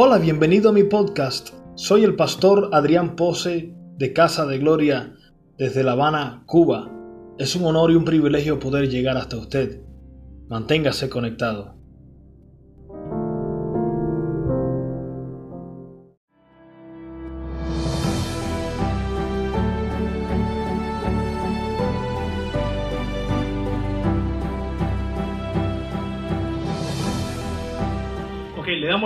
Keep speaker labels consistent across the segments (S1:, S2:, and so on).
S1: Hola, bienvenido a mi podcast. Soy el pastor Adrián Pose de Casa de Gloria desde La Habana, Cuba. Es un honor y un privilegio poder llegar hasta usted. Manténgase conectado.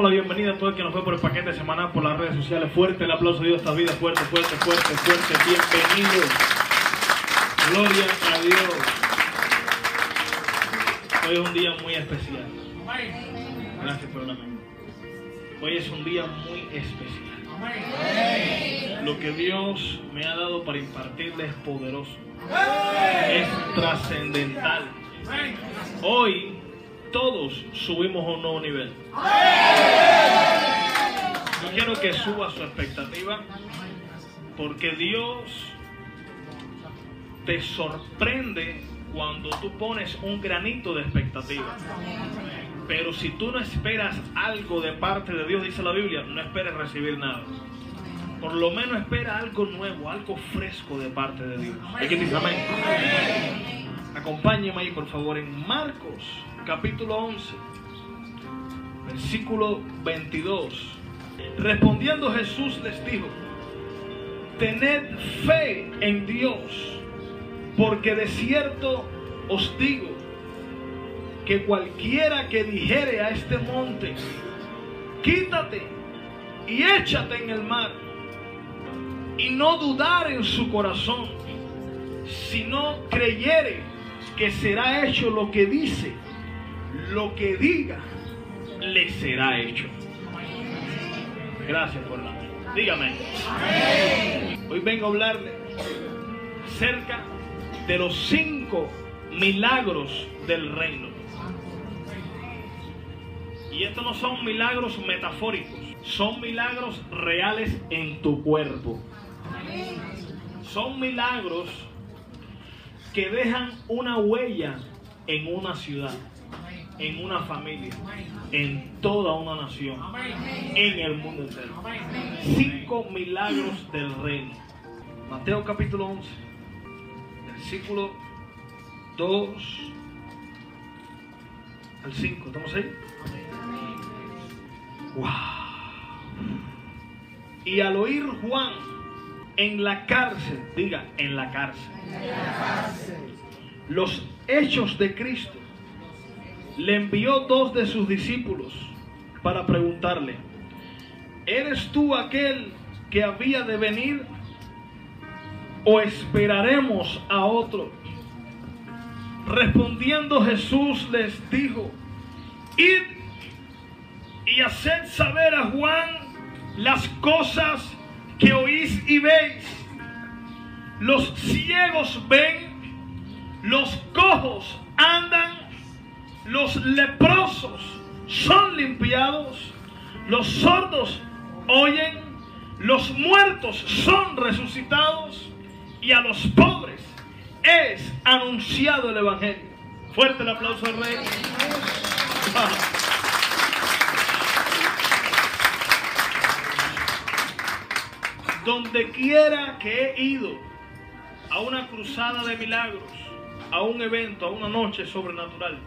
S1: La bienvenida a todo el que nos fue por el paquete semanal por las redes sociales. Fuerte el aplauso de Dios esta vida, fuerte, fuerte, fuerte, fuerte. Bienvenido. Gloria a Dios. Hoy es un día muy especial. Gracias por la. Hoy es un día muy especial. Lo que Dios me ha dado para impartirle es poderoso. Es trascendental. Hoy todos subimos a un nuevo nivel. Yo quiero que suba su expectativa porque Dios te sorprende cuando tú pones un granito de expectativa. Pero si tú no esperas algo de parte de Dios, dice la Biblia, no esperes recibir nada. Por lo menos espera algo nuevo, algo fresco de parte de Dios. Hay que decir amén. Acompáñeme ahí, por favor, en Marcos capítulo 11, versículo 22. Respondiendo Jesús les dijo, tened fe en Dios, porque de cierto os digo que cualquiera que dijere a este monte, quítate y échate en el mar, y no dudar en su corazón, sino creyere que será hecho lo que dice, lo que diga le será hecho. Gracias por la Dígame. Hoy vengo a hablarle cerca de los cinco milagros del reino. Y estos no son milagros metafóricos, son milagros reales en tu cuerpo. Son milagros que dejan una huella en una ciudad en una familia, en toda una nación, en el mundo entero. Cinco milagros del reino. Mateo capítulo 11, versículo 2 al 5. ¿Estamos ahí? Wow. Y al oír Juan en la cárcel, diga, en la cárcel, los hechos de Cristo, le envió dos de sus discípulos para preguntarle, ¿eres tú aquel que había de venir o esperaremos a otro? Respondiendo Jesús les dijo, id y haced saber a Juan las cosas que oís y veis. Los ciegos ven, los cojos andan los leprosos son limpiados, los sordos oyen, los muertos son resucitados y a los pobres es anunciado el Evangelio. Fuerte el aplauso al rey. Donde quiera que he ido a una cruzada de milagros, a un evento, a una noche sobrenatural,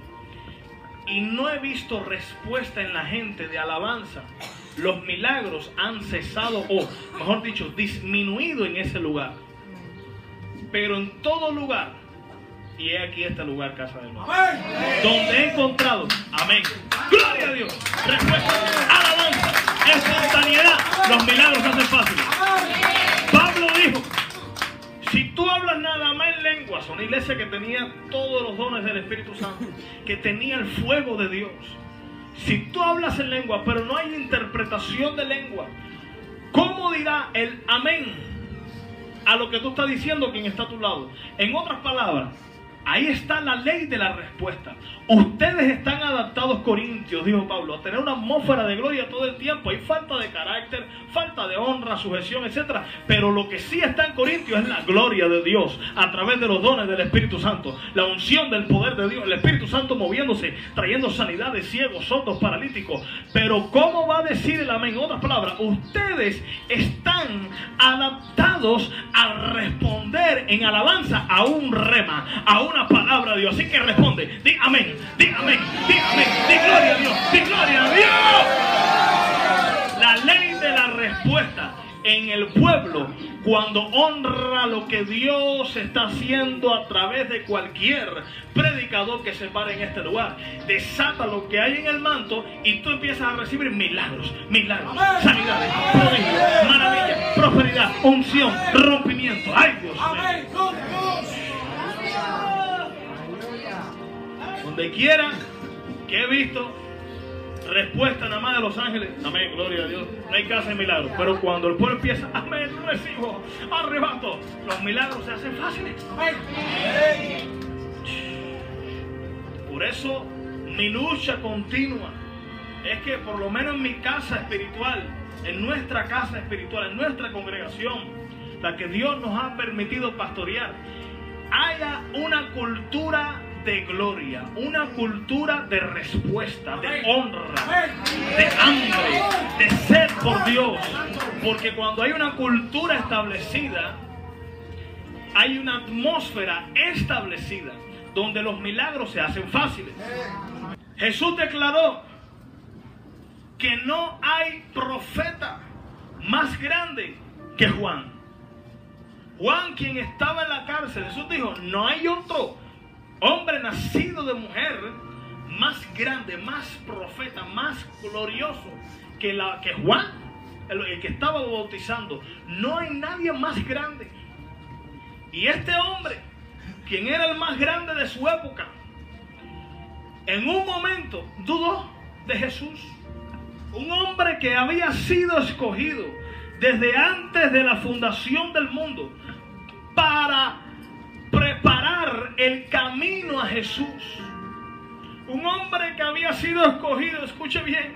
S1: y no he visto respuesta en la gente de alabanza, los milagros han cesado o, mejor dicho, disminuido en ese lugar. Pero en todo lugar, y he aquí este lugar, casa de Dios, donde he encontrado, amén, gloria a Dios, respuesta, alabanza, espontaneidad, los milagros hacen fácil. Si tú hablas nada más en lenguas, una iglesia que tenía todos los dones del Espíritu Santo, que tenía el fuego de Dios. Si tú hablas en lengua, pero no hay interpretación de lengua, ¿cómo dirá el amén a lo que tú estás diciendo quien está a tu lado? En otras palabras, Ahí está la ley de la respuesta. Ustedes están adaptados, Corintios, dijo Pablo, a tener una atmósfera de gloria todo el tiempo. Hay falta de carácter, falta de honra, sujeción, etc. Pero lo que sí está en Corintios es la gloria de Dios a través de los dones del Espíritu Santo. La unción del poder de Dios. El Espíritu Santo moviéndose, trayendo sanidad de ciegos, sordos, paralíticos. Pero ¿cómo va a decir el amén? En otras palabras, ustedes están adaptados a responder en alabanza a un rema, a un una palabra de Dios. Así que responde, di amén, di amén, di amén, di gloria a Dios, di gloria a Dios. La ley de la respuesta en el pueblo cuando honra lo que Dios está haciendo a través de cualquier predicador que se pare en este lugar. Desata lo que hay en el manto y tú empiezas a recibir milagros, milagros, sanidades, prodigios, maravillas, prosperidad, unción, rompimiento. Ay Dios Donde quiera que he visto respuesta nada más de los ángeles, amén, gloria a Dios. No hay casa de milagros. Pero cuando el pueblo empieza, amén, recibo, arrebato, los milagros se hacen fáciles. Por eso mi lucha continua es que por lo menos en mi casa espiritual, en nuestra casa espiritual, en nuestra congregación, la que Dios nos ha permitido pastorear, haya una cultura de gloria, una cultura de respuesta, de honra, de hambre, de sed por Dios. Porque cuando hay una cultura establecida, hay una atmósfera establecida donde los milagros se hacen fáciles. Jesús declaró que no hay profeta más grande que Juan. Juan, quien estaba en la cárcel, Jesús dijo, no hay otro hombre nacido de mujer más grande, más profeta, más glorioso que, la, que Juan, el, que estaba bautizando. No hay nadie más grande. Y este hombre, quien era el más grande de su época, en un momento dudó de Jesús. Un hombre que había sido escogido desde antes de la fundación del mundo para preparar el camino a Jesús. Un hombre que había sido escogido, escuche bien,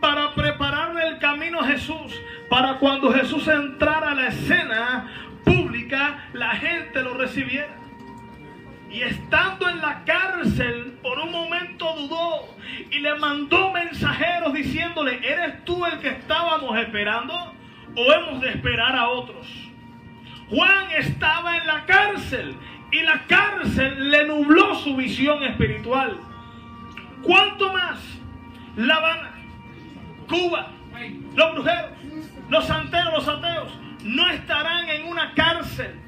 S1: para prepararle el camino a Jesús, para cuando Jesús entrara a la escena pública, la gente lo recibiera. Y estando en la cárcel, por un momento dudó y le mandó mensajeros diciéndole, ¿eres tú el que estábamos esperando o hemos de esperar a otros? Juan estaba en la cárcel y la cárcel le nubló su visión espiritual. ¿Cuánto más La Habana, Cuba, los brujeros, los santeros, los ateos no estarán en una cárcel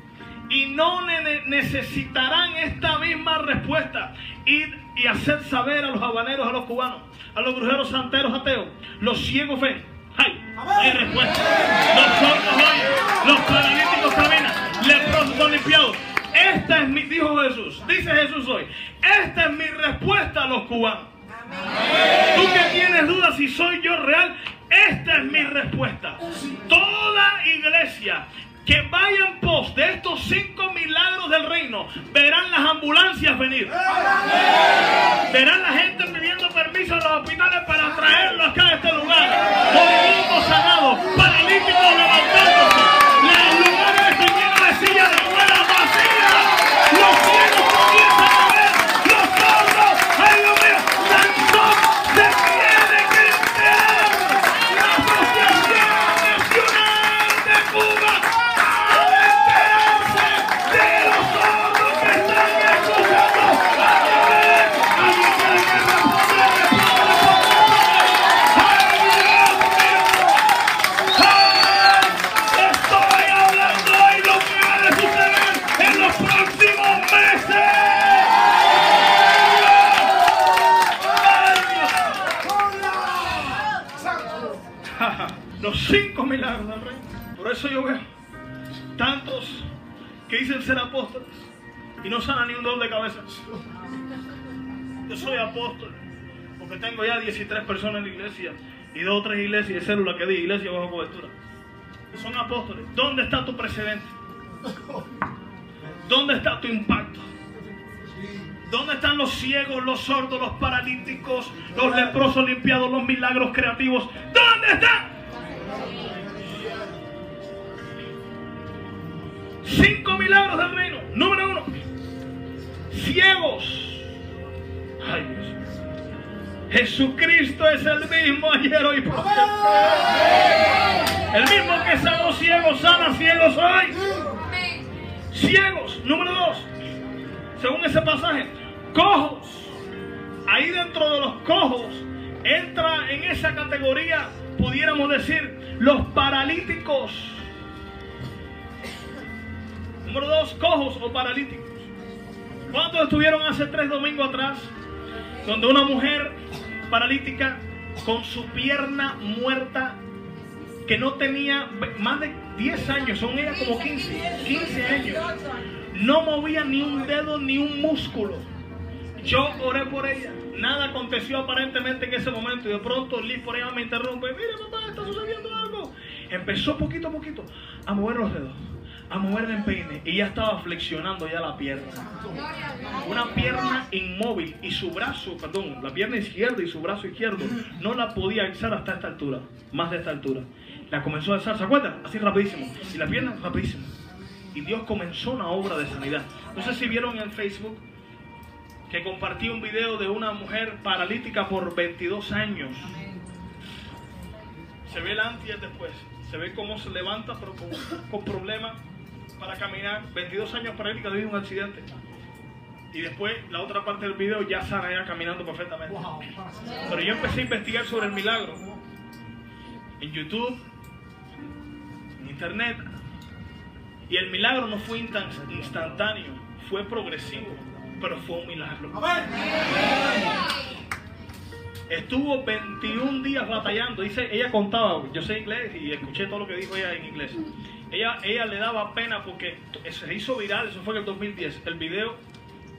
S1: y no necesitarán esta misma respuesta? Ir y hacer saber a los habaneros, a los cubanos, a los brujeros, santeros, ateos, los ciegos ven. Hay, hay respuesta. Los sordos oyen, los paralíticos caminan, leprosos son limpiados. Esta es mi, dijo Jesús, dice Jesús hoy, esta es mi respuesta a los cubanos. Tú que tienes dudas si soy yo real, esta es mi respuesta. Toda iglesia que vaya en pos de estos cinco milagros del reino, verán las ambulancias venir. Verán la gente pidiendo permiso a los hospitales para traerlo acá a este lugar. Movimientos sanados, paralíticos levantándose. Ni un de cabeza. Yo soy apóstol porque tengo ya 13 personas en la iglesia y dos o tres iglesias y células que di iglesia bajo cobertura. Son apóstoles. ¿Dónde está tu precedente? ¿Dónde está tu impacto? ¿Dónde están los ciegos, los sordos, los paralíticos, los leprosos limpiados, los milagros creativos? ¿Dónde están? Cinco milagros del reino. Número uno. Ciegos. Ay Dios. Jesucristo es el mismo ayer, hoy por El mismo que sanó ciegos, sana ciegos hoy. Ciegos. Número dos. Según ese pasaje, cojos. Ahí dentro de los cojos entra en esa categoría, pudiéramos decir, los paralíticos. Número dos, cojos o paralíticos. ¿Cuántos estuvieron hace tres domingos atrás? Donde una mujer paralítica con su pierna muerta que no tenía más de 10 años, son ella como 15, 15 años. No movía ni un dedo ni un músculo. Yo oré por ella. Nada aconteció aparentemente en ese momento y de pronto Liz por ella me interrumpe. Mira papá, está sucediendo algo. Empezó poquito a poquito a mover los dedos, a mover el empeine y ya estaba flexionando ya la pierna. Una pierna inmóvil y su brazo, perdón, la pierna izquierda y su brazo izquierdo no la podía alzar hasta esta altura, más de esta altura. La comenzó a alzar, ¿se acuerdan? Así rapidísimo. Y la pierna rapidísimo. Y Dios comenzó una obra de sanidad. No sé si vieron en Facebook que compartí un video de una mujer paralítica por 22 años. Se ve el antes y el después. Se ve cómo se levanta, pero con, problemas para caminar. 22 años paralítica debido a un accidente. Y después la otra parte del video ya sana ya caminando perfectamente. Pero yo empecé a investigar sobre el milagro. En YouTube, en Internet. Y el milagro no fue instantáneo, fue progresivo pero fue un milagro. Estuvo 21 días batallando. Dice, ella contaba, yo sé inglés y escuché todo lo que dijo ella en inglés. Ella, ella le daba pena porque se hizo viral, eso fue en el 2010, el video,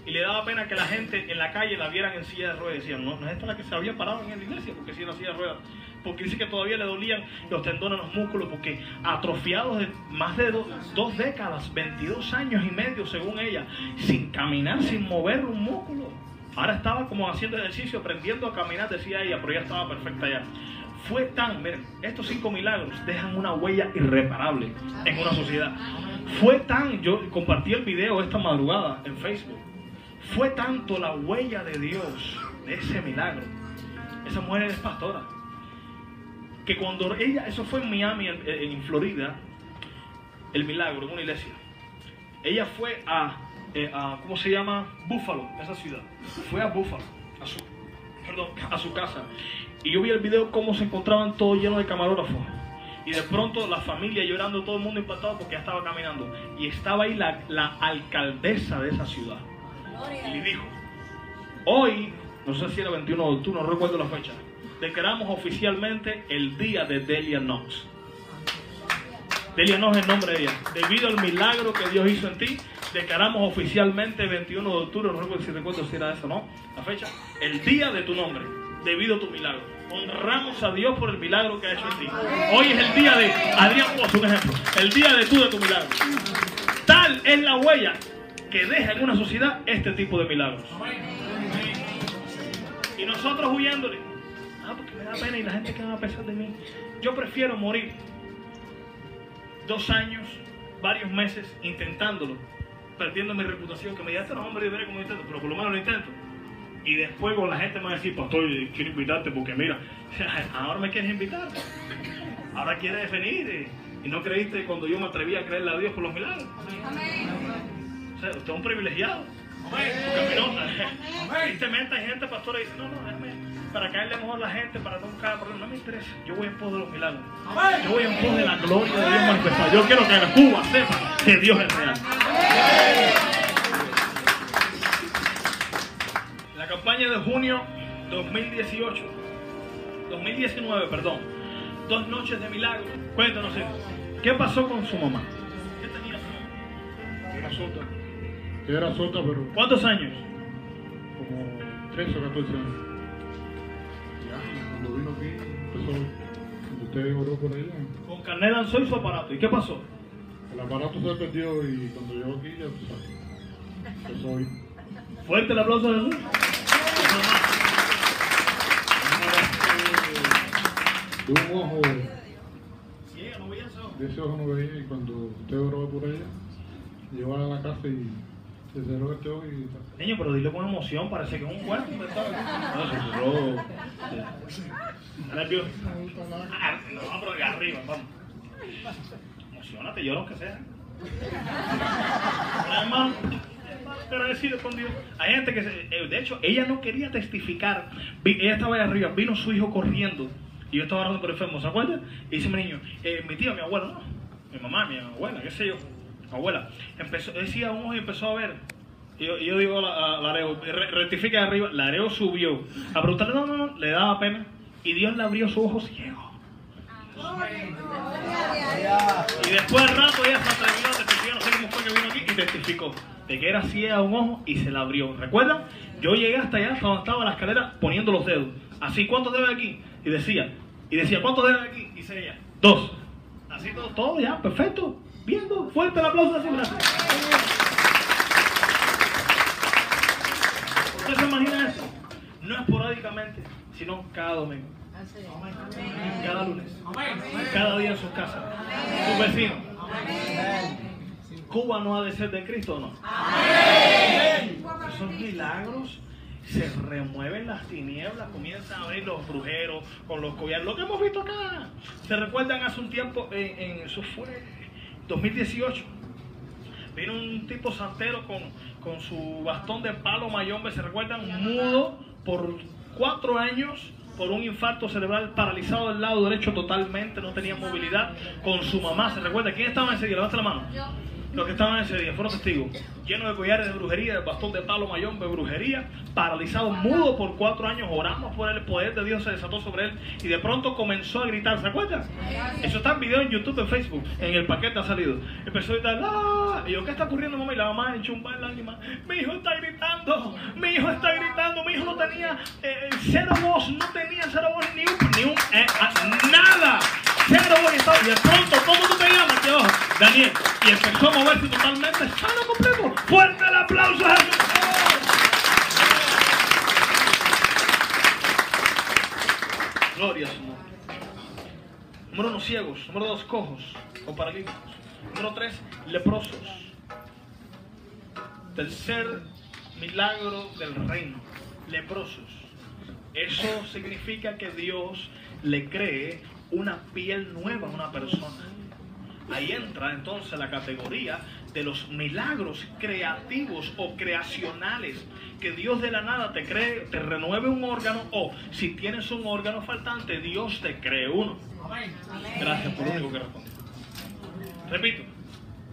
S1: y le daba pena que la gente en la calle la vieran en silla de ruedas. Decían, no, no es esta la que se había parado en la iglesia, porque si era silla de ruedas porque dice que todavía le dolían los tendones, los músculos, porque atrofiados de más de dos, décadas, 22 años y medio según ella, sin caminar, sin mover un músculo. Ahora estaba como haciendo ejercicio, aprendiendo a caminar, decía ella, pero ya estaba perfecta ya. Fue tan, miren, estos cinco milagros dejan una huella irreparable en una sociedad. Fue tan, yo compartí el video esta madrugada en Facebook, fue tanto la huella de Dios de ese milagro. Esa mujer es pastora que cuando ella, eso fue en Miami, en, Florida, el milagro, en una iglesia. Ella fue a, eh, a, ¿cómo se llama? Buffalo, esa ciudad. Fue a Buffalo, a su, perdón, a su casa. Y yo vi el video cómo se encontraban todos llenos de camarógrafos. Y de pronto la familia llorando, todo el mundo impactado porque ya estaba caminando. Y estaba ahí la, la alcaldesa de esa ciudad. Y le dijo, hoy, no sé si era 21 de octubre, no recuerdo la fecha declaramos oficialmente el día de Delia Knox. Delia Knox es el nombre de ella. Debido al milagro que Dios hizo en ti, declaramos oficialmente el 21 de octubre, no recuerdo si recuerdo si era eso, ¿no? La fecha, el día de tu nombre, debido a tu milagro. Honramos a Dios por el milagro que ha hecho en ti. Hoy es el día de Adrián Pozo, un ejemplo. El día de tú de tu milagro. Tal es la huella que deja en una sociedad este tipo de milagros. Y nosotros huyéndole porque me da pena y la gente que va a pesar de mí. Yo prefiero morir dos años, varios meses intentándolo, perdiendo mi reputación, que me diga, este no hombre, yo veré cómo intento, pero por lo menos lo intento. Y después con la gente me va a decir, pastor, quiero invitarte porque mira, ahora me quieres invitar, ahora quieres venir. Y no creíste cuando yo me atreví a creerle a Dios por los milagros. O sea, usted es un privilegiado. Porque no, tristemente hay gente, pastor, y dice, no, no, déjame para caerle mejor a la gente, para no buscar problemas. No me interesa. Yo voy en pos de los milagros. Yo voy en pos de la gloria de Dios manifestada. Yo quiero que Cuba sepa que Dios es real. Campaña de junio 2018, 2019, perdón. Dos noches de milagro. Cuéntanos, ¿qué pasó con su mamá? ¿Qué tenía su mamá?
S2: Era sota. Era sota, pero.
S1: ¿Cuántos años?
S2: Como 13 o 14 años cuando vino aquí, empezó, usted oró por ella.
S1: Con carnet lanzó y su aparato. ¿Y qué pasó?
S2: El aparato se perdió y cuando llegó aquí ya empezó hoy.
S1: Fuerte el aplauso a Jesús.
S2: De un ojo,
S1: Sí, ella no veía eso.
S2: de ese ojo no veía y cuando usted oró por ella, llegó a la casa y se cerró este ojo y
S1: Niño, pero dilo con emoción, parece que es un cuerpo. No, se cerró. ¿La vio? Ah, No, pero de arriba, vamos. Emocionate, llora aunque sea. Hermano, agradecido con Dios. Hay gente que, se- eh, de hecho, ella no quería testificar. Ella estaba ahí arriba, vino su hijo corriendo. Y yo estaba orando por enfermo, ¿se acuerdan? Y dice mi niño, eh, mi tío, mi abuelo, no. Mi mamá, mi abuela, qué sé yo. Abuela. Empezó, decía un ojo y empezó a ver. Y yo, yo digo a, la- Lareo, re- rectifica de arriba. Lareo subió. A preguntarle, no, no, no, le daba pena. Y Dios le abrió su ojo ciego. Y después del rato ella se atrevió a testificar, no sé cómo fue que vino aquí, y testificó de que era ciega un ojo y se la abrió. ¿Recuerdan? Yo llegué hasta allá, hasta donde estaba la escalera, poniendo los dedos. Así, ¿cuántos dedos aquí? Y decía, y decía, ¿cuántos hay aquí? Y ella, dos. Así todo, todo ya, perfecto. Viendo, fuerte el aplauso así. ¿Usted se imagina eso? No esporádicamente, sino cada domingo. Cada lunes. Cada día en sus casas. Sus vecinos. Cuba no ha de ser de Cristo o no. Esos milagros se remueven las tinieblas, comienzan a abrir los brujeros con los collares. Lo que hemos visto acá. ¿Se recuerdan hace un tiempo? En, en- eso fue 2018. Vino un tipo santero con, con su bastón de palo mayombe, ¿se recuerdan? Mudo por cuatro años por un infarto cerebral, paralizado del lado derecho totalmente, no tenía movilidad, con su mamá, ¿se recuerda? ¿Quién estaba en ese día? Levanta la mano. Los que estaban ese día fueron testigos, llenos de collares de brujería, de bastón de palo mayombe, brujería, paralizado, mudo por cuatro años, oramos por él, el poder de Dios se desató sobre él y de pronto comenzó a gritar, ¿se acuerdan? Eso está en video en YouTube, en Facebook, en el paquete ha salido. Empezó a gritar, ¡ah! Y yo, ¿qué está ocurriendo, mamá? Y la mamá echó un par de lágrimas. Mi hijo está gritando, mi hijo está gritando, mi hijo no tenía eh, cero voz, no tenía cero voz, ni un, ni un, eh, ah, nada. Voz y de pronto, ¿cómo tú te llamas? Te ojo, Daniel. Y empezó a moverse totalmente, sano completo. Fuerte el aplauso a Jesús. Gloria a su. Número uno, ciegos. Número dos, cojos o paralíticos. Número tres, leprosos. Tercer milagro del reino, leprosos. Eso significa que Dios le cree una piel nueva a una persona. Ahí entra entonces la categoría de los milagros creativos o creacionales. Que Dios de la nada te cree, te renueve un órgano o si tienes un órgano faltante, Dios te cree uno. Gracias por lo único que respondí. Repito,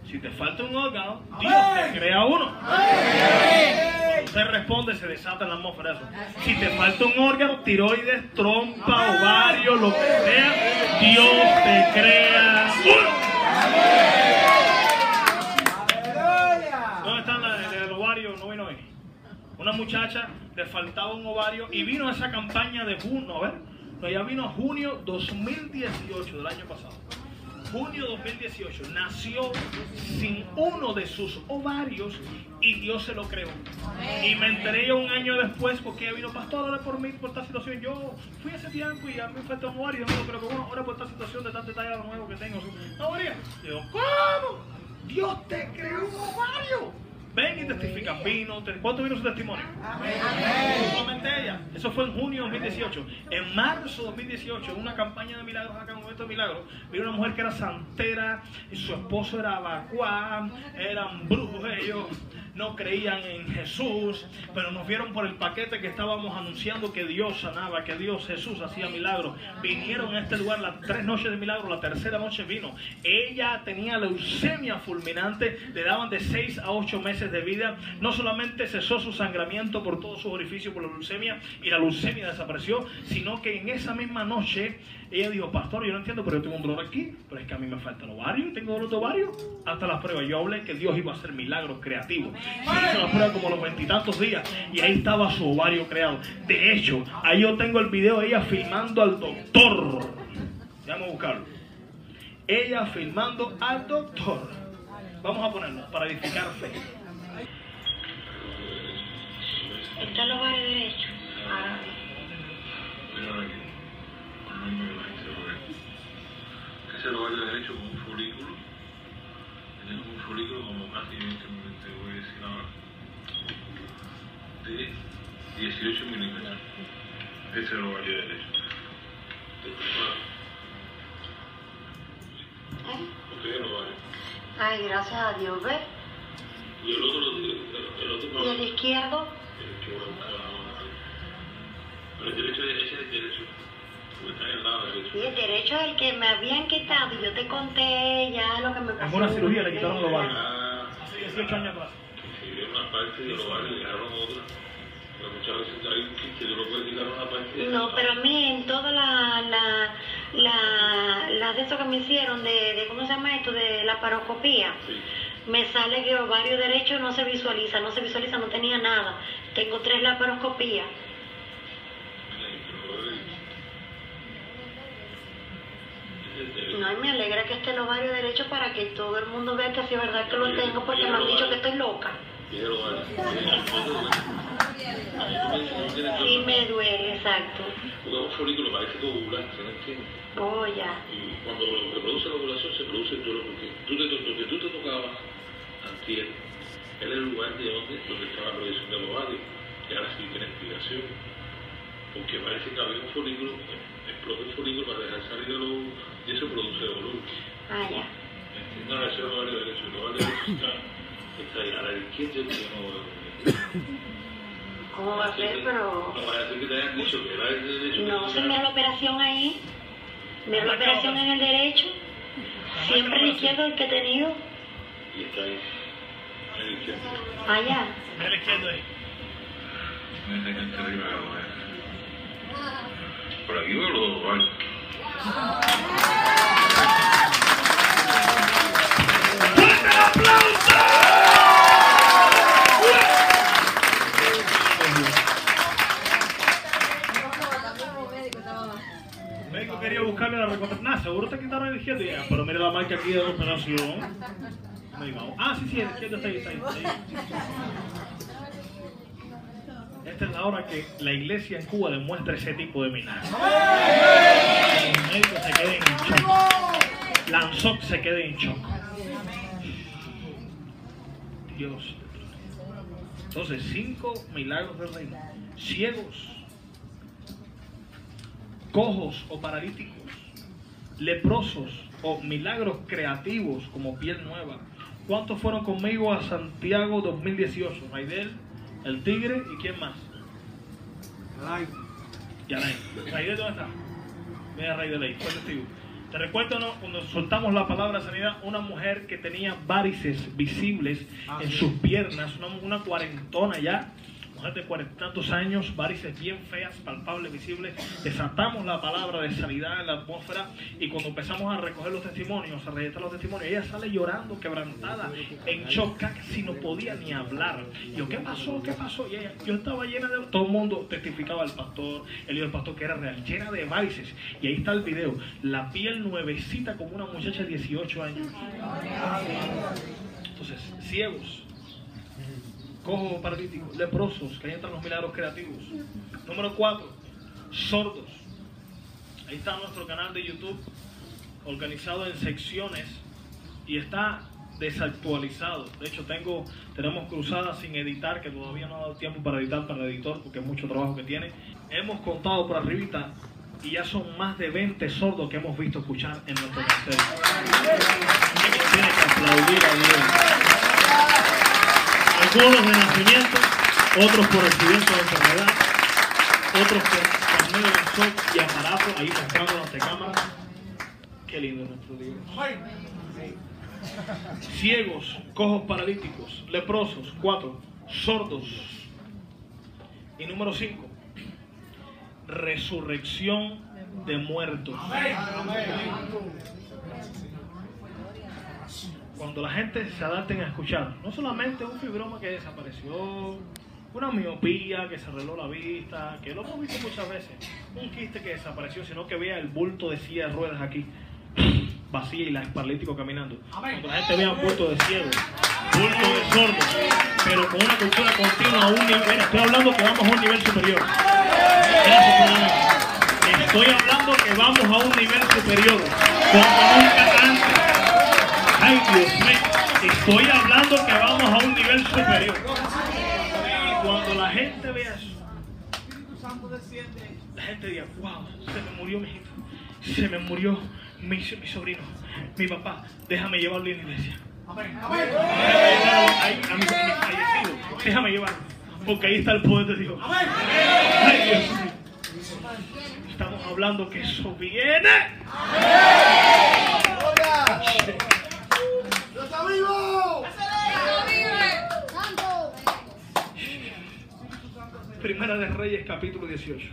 S1: si te falta un órgano, Dios te crea uno. Cuando usted responde, se desata en la atmósfera eso. Si te falta un órgano, tiroides, trompa, ovario, lo que sea, Dios te crea uno. ¿Dónde están del ovario? No vino hoy. Una muchacha le faltaba un ovario y vino a esa campaña de junio, a ver, no, ya vino a junio 2018 del año pasado. Junio 2018 nació sin uno de sus ovarios y Dios se lo creó. Y me enteré un año después porque vino, pastor, ora por mí, por esta situación. Yo fui ese tiempo y a mí me falta un ovario, pero que bueno, ora por esta situación de tanto detalle nuevo que tengo. No, María. ¿cómo? Dios te creó un ovario. Ven y testifican. Vino, ¿cuánto vino su testimonio? Solamente ella. Eso fue en junio de 2018. En marzo de 2018, en una campaña de milagros acá, en un momento de milagros, vino una mujer que era santera y su esposo era abacuá, eran brujos ellos, no creían en Jesús, pero nos vieron por el paquete que estábamos anunciando que Dios sanaba, que Dios Jesús hacía milagros. Vinieron a este lugar las tres noches de milagro, la tercera noche vino. Ella tenía leucemia fulminante, le daban de 6 a 8 meses de vida. No solamente cesó su sangramiento por todos sus orificios por la leucemia y la leucemia desapareció, sino que en esa misma noche ella dijo, pastor, yo no entiendo, pero yo tengo un dolor aquí, pero es que a mí me falta el ovario, tengo dolor de ovario. Hasta las pruebas, yo hablé que Dios iba a hacer milagros creativos. Se hizo la prueba como los veintitantos días y ahí estaba su ovario creado. De hecho, ahí yo tengo el video de ella filmando al doctor. Vamos a buscarlo. Ella filmando al doctor. Vamos a ponerlo para edificar fe.
S3: Está los bares derechos. Ah,
S4: Mira aquí. No me lo hice ver. Que se lo vaya derecho con un folículo. Tiene un folículo como casi 20 milímetros, te voy a decir ahora. De 18 milímetros. Ese es el ovario derecho.
S3: ¿eh?
S4: Ok, el ovario.
S3: Ay, gracias a Dios, ¿ves?
S4: Y el otro, el, otro
S3: Y el izquierdo,
S4: El. Pero el derecho, ese es el derecho.
S3: Sí, el derecho es el que me habían quitado y yo te conté ya lo que me pasó.
S1: En una cirugía le quitaron los ovarios. Hace 18 años atrás.
S4: que si una parte de los ovarios y dejaron otra. Pero muchas veces hay quiste, yo no puedo quitar una parte.
S3: No, pero a mí en toda la, la, la, la de eso que me hicieron, de, de, ¿cómo se llama esto? De la paroscopía,
S4: Sí.
S3: me sale que ovario derecho no se visualiza, no se visualiza, no tenía nada. Tengo tres laparoscopías.
S4: Mira, y que lo ovario- Ese es el derecho.
S3: No, y me alegra que esté el ovario derecho para que todo el mundo vea que sí es verdad que lo tengo, porque me han dicho que estoy loca. Sí me duele, exacto.
S4: Un folículo parece.
S3: Oh, ya.
S4: Y cuando se produce la ovulación, se produce el dolor, porque tú te, tú te tocabas antier era el lugar de donde, donde estaba la proyección del ovario, y ahora sí tiene explicación. Porque parece que había un folículo, explota el folículo para dejar salir el óvulo, y eso produce dolor.
S3: Ah, ya.
S4: No, no, ese es el ovario derecho, el ovario derecho está, está ahí, a la izquierda yo no.
S3: ¿Cómo va a ser? Pero...
S4: No parece que te hayan dicho que era el derecho.
S3: No, se mira la operación ahí. Mira la operación en el derecho. Siempre el izquierdo el que he tenido.
S4: Y está ahí, a la izquierda.
S3: Allá.
S1: Mira la izquierda ahí.
S4: Mete gente arriba de la mujer. Por aquí veo los ovarios.
S1: El médico quería buscarle la seguro te quitaron. Y ya, pero mira la marca aquí de operación. Ah, sí, sí, el izquierdo está ahí, está ahí. está ahí. Esta es la hora que la iglesia en Cuba demuestra ese tipo de milagros. Los se queden en shock. Lanzó se quede en shock. Dios. Entonces, cinco milagros del reino. Ciegos, cojos o paralíticos, leprosos o milagros creativos como piel nueva. ¿Cuántos fueron conmigo a Santiago 2018? Raidel, el tigre y quién más? Y Alain. Raidel, ¿dónde está? Mira Raidel ahí, fue testigo. Te recuerdo ¿no? cuando soltamos la palabra sanidad, una mujer que tenía varices visibles en sus piernas, una, una cuarentona ya, mujer de cuarenta años, varices bien feas, palpables, visibles. Desatamos la palabra de sanidad en la atmósfera y cuando empezamos a recoger los testimonios, a registrar los testimonios, ella sale llorando, quebrantada, en shock, casi no podía ni hablar. Y yo, ¿qué pasó? ¿Qué pasó? Y ella, yo estaba llena de... Todo el mundo testificaba al pastor, el hijo del pastor que era real, llena de varices. Y ahí está el video, la piel nuevecita como una muchacha de 18 años. Entonces, ciegos, cojos paralíticos, leprosos, que ahí entran los milagros creativos. Número cuatro, sordos. Ahí está nuestro canal de YouTube, organizado en secciones y está desactualizado. De hecho, tengo, tenemos cruzadas sin editar, que todavía no ha dado tiempo para editar para el editor, porque es mucho trabajo que tiene. Hemos contado por arribita y ya son más de 20 sordos que hemos visto escuchar en nuestro ministerio. Tiene que aplaudir a Dios. Algunos de nacimiento, otros por accidente de enfermedad, otros por, medio de shock y aparato, ahí mostrándonos de cámara. Qué lindo es nuestro Dios. Ciegos, cojos paralíticos, leprosos, cuatro, sordos. Y número cinco, resurrección de muertos. Cuando la gente se adapten a escuchar, no solamente un fibroma que desapareció, una miopía que se arregló la vista, que lo hemos visto muchas veces, un quiste que desapareció, sino que vea el bulto de silla de ruedas aquí. vacía y las paralíticos caminando. Cuando la gente vea bulto de ciego, bulto de sordo, pero con una cultura continua a un nivel. Estoy hablando que vamos a un nivel superior. Estoy hablando que vamos a un nivel superior. Como nunca antes. Estoy hablando que vamos a un nivel superior. Y cuando la gente vea eso, la gente diga, wow, se me murió mi hijito, se me murió mi, mi sobrino, mi papá, déjame llevarlo a la iglesia. A mi, a mi fallecido, déjame llevarlo, porque ahí está el poder de Dios. Ay, Dios mío. Estamos hablando que eso viene. Primera de Reyes, capítulo 18.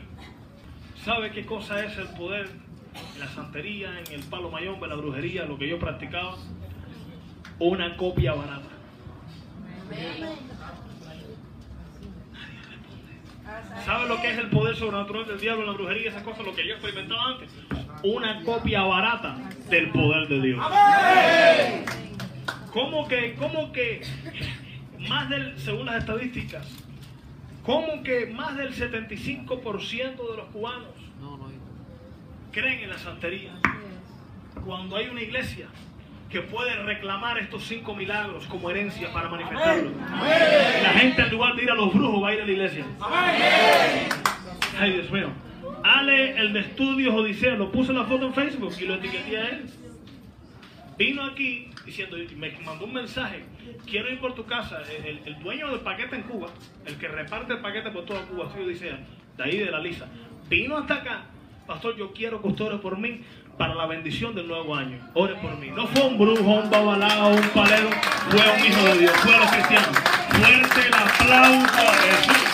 S1: ¿Sabe qué cosa es el poder en la santería, en el palo en la brujería, lo que yo practicaba? Una copia barata. ¿Sabe lo que es el poder sobrenatural del diablo en la brujería? Esas cosas, lo que yo experimentaba antes. Una copia barata del poder de Dios. ¿Cómo que, cómo que más del, según las estadísticas, cómo que más del 75% de los cubanos creen en la santería? Cuando hay una iglesia que puede reclamar estos cinco milagros como herencia para manifestarlos. La gente en lugar de ir a los brujos va a ir a la iglesia. Ay, Dios mío. Ale, el de estudios Odisea, lo puse la foto en Facebook y lo etiqueté a él. Vino aquí diciendo, me mandó un mensaje, quiero ir por tu casa. El, dueño del paquete en Cuba, el que reparte el paquete por toda Cuba, estudio Odisea, de ahí de la Lisa, vino hasta acá. Pastor, yo quiero que usted ore por mí para la bendición del nuevo año. Ore por mí. No fue un brujo, un babalao, un palero, fue un hijo de Dios, fue los cristianos. Fuerte el aplauso Jesús.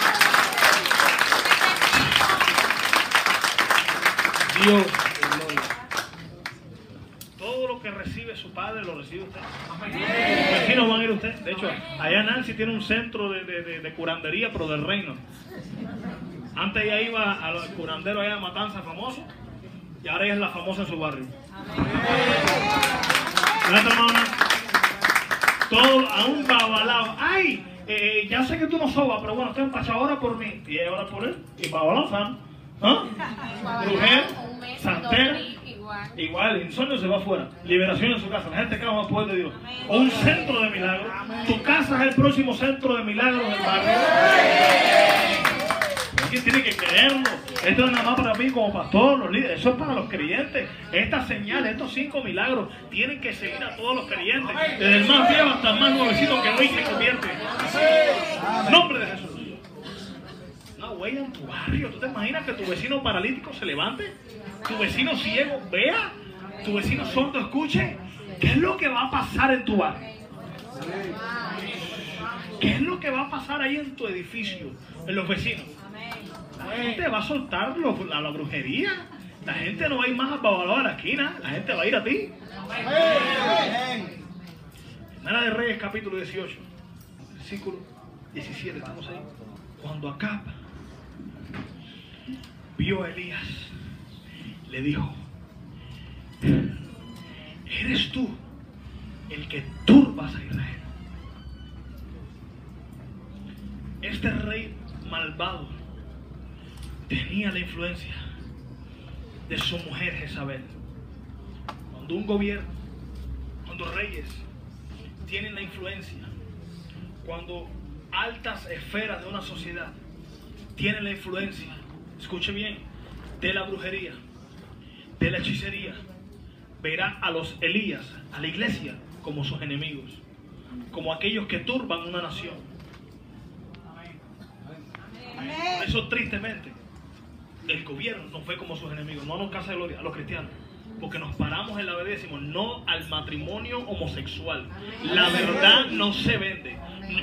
S1: Dios, gloria. Todo lo que recibe su padre lo recibe usted. Los vecinos van a ir usted. De hecho, allá Nancy tiene un centro de, de, de, de curandería, pero del reino. Antes ella iba al curandero allá de Matanza famoso y ahora ella es la famosa en su barrio. Todo a un babalao. ¡Ay! Eh, ya sé que tú no sobas, pero bueno, usted empacha ahora por mí. Y ella ora por él. Y babalao san. ¿Ah? Mujer, santera. Igual, insomnio se va afuera. Liberación en su casa. La gente acaba más poder de Dios. O un centro de milagros. Tu casa es el próximo centro de milagros del barrio. Alguien tiene que creerlo. Esto es nada más para mí como pastor, los líderes. Eso es para los creyentes. Estas señales, estos cinco milagros, tienen que seguir a todos los creyentes. Desde el más viejo hasta el más nuevecito que hoy se convierte. Nombre de Jesús. Huella en tu barrio. ¿Tú te imaginas que tu vecino paralítico se levante? ¿Tu vecino ciego vea? ¿Tu vecino sordo escuche? ¿Qué es lo que va a pasar en tu barrio? ¿Qué es lo que va a pasar ahí en tu edificio? En los vecinos. La gente va a soltar la, brujería. La gente no va a ir más a Babalao a la esquina. La gente va a ir a ti. Primera de Reyes, capítulo 18, versículo 17. Estamos ahí. Cuando Acab vio a Elías, le dijo: ¿Eres tú el que turbas a Israel? Este rey malvado tenía la influencia de su mujer Jezabel. Cuando un gobierno, cuando reyes tienen la influencia, cuando altas esferas de una sociedad tienen la influencia, escuche bien, de la brujería, de la hechicería, verá a los Elías, a la iglesia, como sus enemigos, como aquellos que turban una nación. Por eso tristemente el gobierno nos fue como sus enemigos, no nos casa de gloria a los cristianos. Porque nos paramos en la verdad y decimos no al matrimonio homosexual. La verdad no se vende.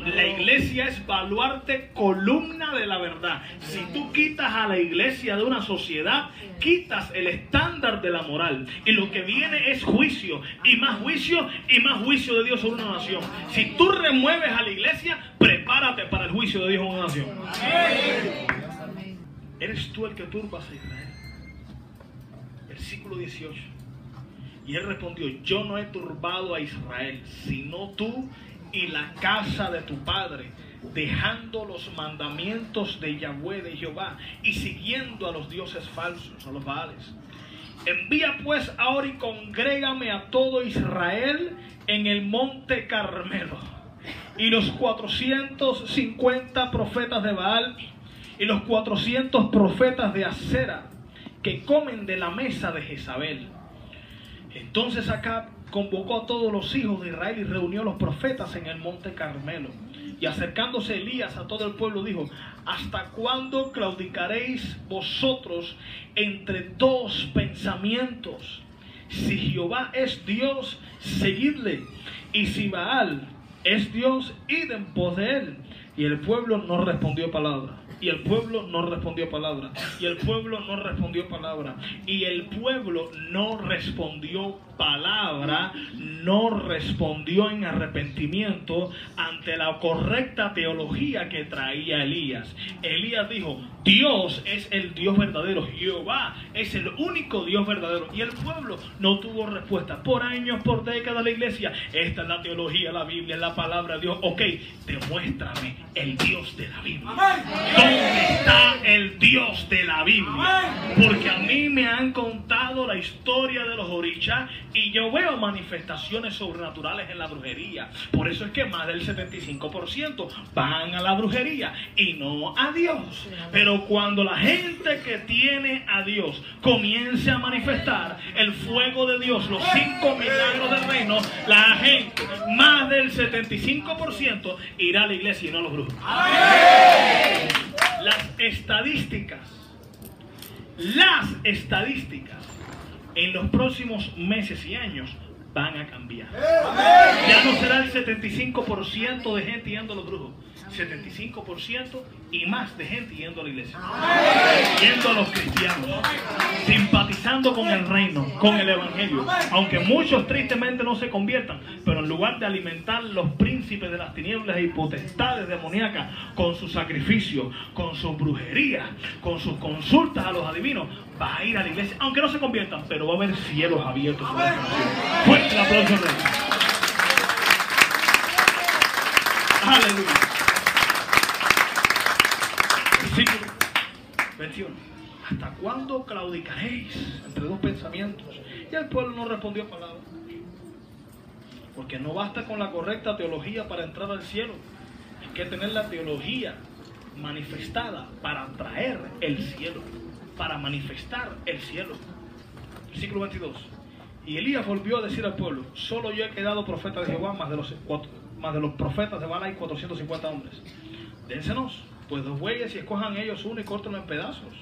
S1: La iglesia es baluarte, columna de la verdad. Si tú quitas a la iglesia de una sociedad, quitas el estándar de la moral. Y lo que viene es juicio. Y más juicio y más juicio de Dios sobre una nación. Si tú remueves a la iglesia, prepárate para el juicio de Dios en una nación. Eres tú el que turbas a Israel. Versículo 18. Y él respondió, yo no he turbado a Israel, sino tú y la casa de tu padre, dejando los mandamientos de Yahweh de Jehová y siguiendo a los dioses falsos, a los Baales. Envía pues ahora y congrégame a todo Israel en el monte Carmelo. Y los 450 profetas de Baal y los 400 profetas de Acera que comen de la mesa de Jezabel. Entonces Acab convocó a todos los hijos de Israel y reunió a los profetas en el monte Carmelo. Y acercándose Elías a todo el pueblo dijo, ¿hasta cuándo claudicaréis vosotros entre dos pensamientos? Si Jehová es Dios, seguidle. Y si Baal es Dios, id en pos de él. Y el pueblo no respondió palabra. Y el pueblo no respondió palabra. Y el pueblo no respondió palabra. Y el pueblo no respondió palabra, no respondió en arrepentimiento ante la correcta teología que traía Elías. Elías dijo, Dios es el Dios verdadero, Jehová es el único Dios verdadero. Y el pueblo no tuvo respuesta. Por años, por décadas la iglesia, esta es la teología, la Biblia, es la palabra de Dios. Ok, demuéstrame el Dios de la Biblia. ¿Dónde está el Dios de la Biblia? Porque a mí me han contado la historia de los orichas y yo veo manifestaciones sobrenaturales en la brujería. Por eso es que más del 75% van a la brujería y no a Dios. Pero cuando la gente que tiene a Dios comience a manifestar el fuego de Dios, los cinco milagros del reino, la gente, más del 75% irá a la iglesia y no a los brujos. Las estadísticas, las estadísticas en los próximos meses y años van a cambiar. Ya no será el 75% de gente yendo a los brujos, 75% y más de gente yendo a la iglesia, yendo a los cristianos, simpatizando con el reino, con el evangelio. Aunque muchos tristemente no se conviertan, pero en lugar de alimentar los príncipes de las tinieblas y potestades demoníacas con su sacrificio, con su brujería, con sus consultas a los adivinos, va a ir a la iglesia, aunque no se conviertan, pero va a haber cielos abiertos. Fuerte el aplauso rey. Aleluya. Versículo 21. ¿Hasta cuándo claudicaréis entre dos pensamientos? Y el pueblo no respondió palabra. Porque no basta con la correcta teología para entrar al cielo. Hay que tener la teología manifestada para traer el cielo. Para manifestar el cielo. Versículo 22. Y Elías volvió a decir al pueblo, solo yo he quedado profeta de Jehová, más de los, más de los profetas de Baal hay 450 hombres. Dénsenos, pues dos bueyes y escojan ellos uno y córtenlo en pedazos.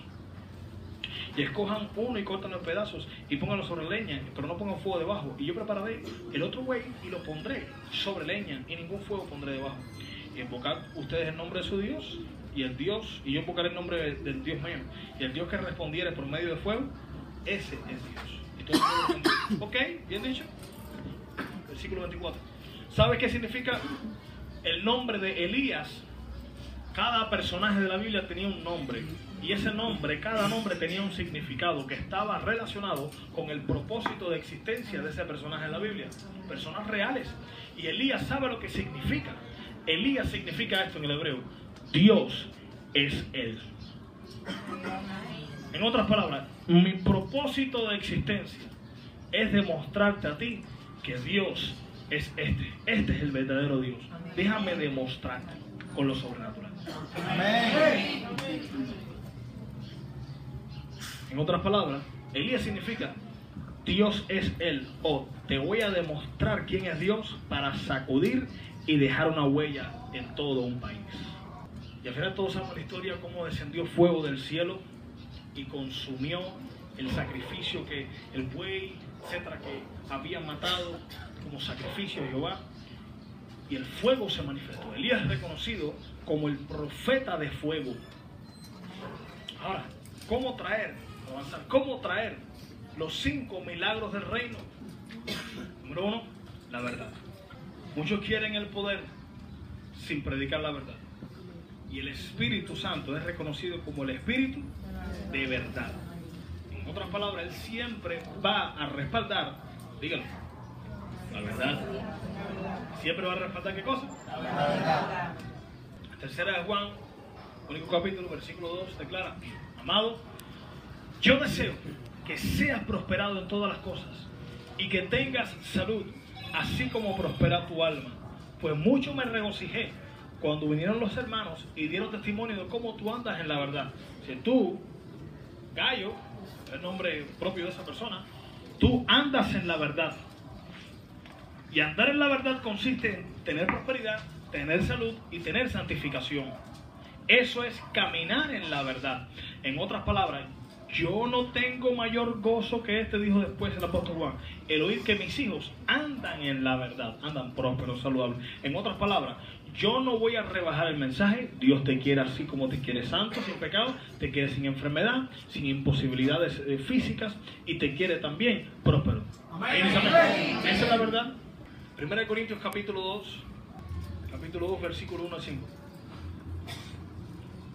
S1: Y escojan uno y córtenlo en pedazos y pónganlo sobre leña, pero no pongan fuego debajo. Y yo prepararé el otro buey y lo pondré sobre leña y ningún fuego pondré debajo. Y invocad ustedes el nombre de su Dios y el Dios, y yo invocaré el nombre del- del Dios mío. Y el Dios que respondiere por medio de fuego, ese es Dios. Y todo el ok, bien dicho. Versículo 24. ¿Sabe qué significa el nombre de Elías? Cada personaje de la Biblia tenía un nombre. Y ese nombre, cada nombre tenía un significado que estaba relacionado con el propósito de existencia de ese personaje en la Biblia. Personas reales. Y Elías sabe lo que significa. Elías significa esto en el hebreo. Dios es Él. En otras palabras, mi propósito de existencia es demostrarte a ti que Dios es este. Este es el verdadero Dios. Déjame demostrarte con lo sobrenatural. En otras palabras, Elías significa Dios es Él o te voy a demostrar quién es Dios para sacudir y dejar una huella en todo un país. Y al final todos sabemos la historia cómo descendió fuego del cielo y consumió el sacrificio que el buey, etcétera, que habían matado como sacrificio a Jehová. Y el fuego se manifestó. Elías es reconocido como el profeta de fuego. Ahora, ¿cómo traer, avanzar, cómo traer los cinco milagros del reino? Número uno, la verdad. Muchos quieren el poder sin predicar la verdad. Y el Espíritu Santo es reconocido como el Espíritu de verdad. En otras palabras, Él siempre va a respaldar Dígalo. La verdad. Siempre va a respaldar qué cosa? Tercera de Juan, único capítulo, versículo 2, declara, amado, yo deseo que seas prosperado en todas las cosas y que tengas salud, así como prospera tu alma. Pues mucho me regocijé cuando vinieron los hermanos y dieron testimonio de cómo tú andas en la verdad. Si tú, Gallo, el nombre propio de esa persona, tú andas en la verdad. Y andar en la verdad consiste en tener prosperidad, tener salud y tener santificación. Eso es caminar en la verdad. En otras palabras, yo no tengo mayor gozo que este, dijo después el apóstol Juan, el oír que mis hijos andan en la verdad, andan prósperos, saludables. En otras palabras, yo no voy a rebajar el mensaje, Dios te quiere así como te quiere santo, sin pecado, te quiere sin enfermedad, sin imposibilidades eh, físicas y te quiere también próspero. Esa es la verdad. Primera de Corintios capítulo 2, capítulo 2, versículo 1 al 5.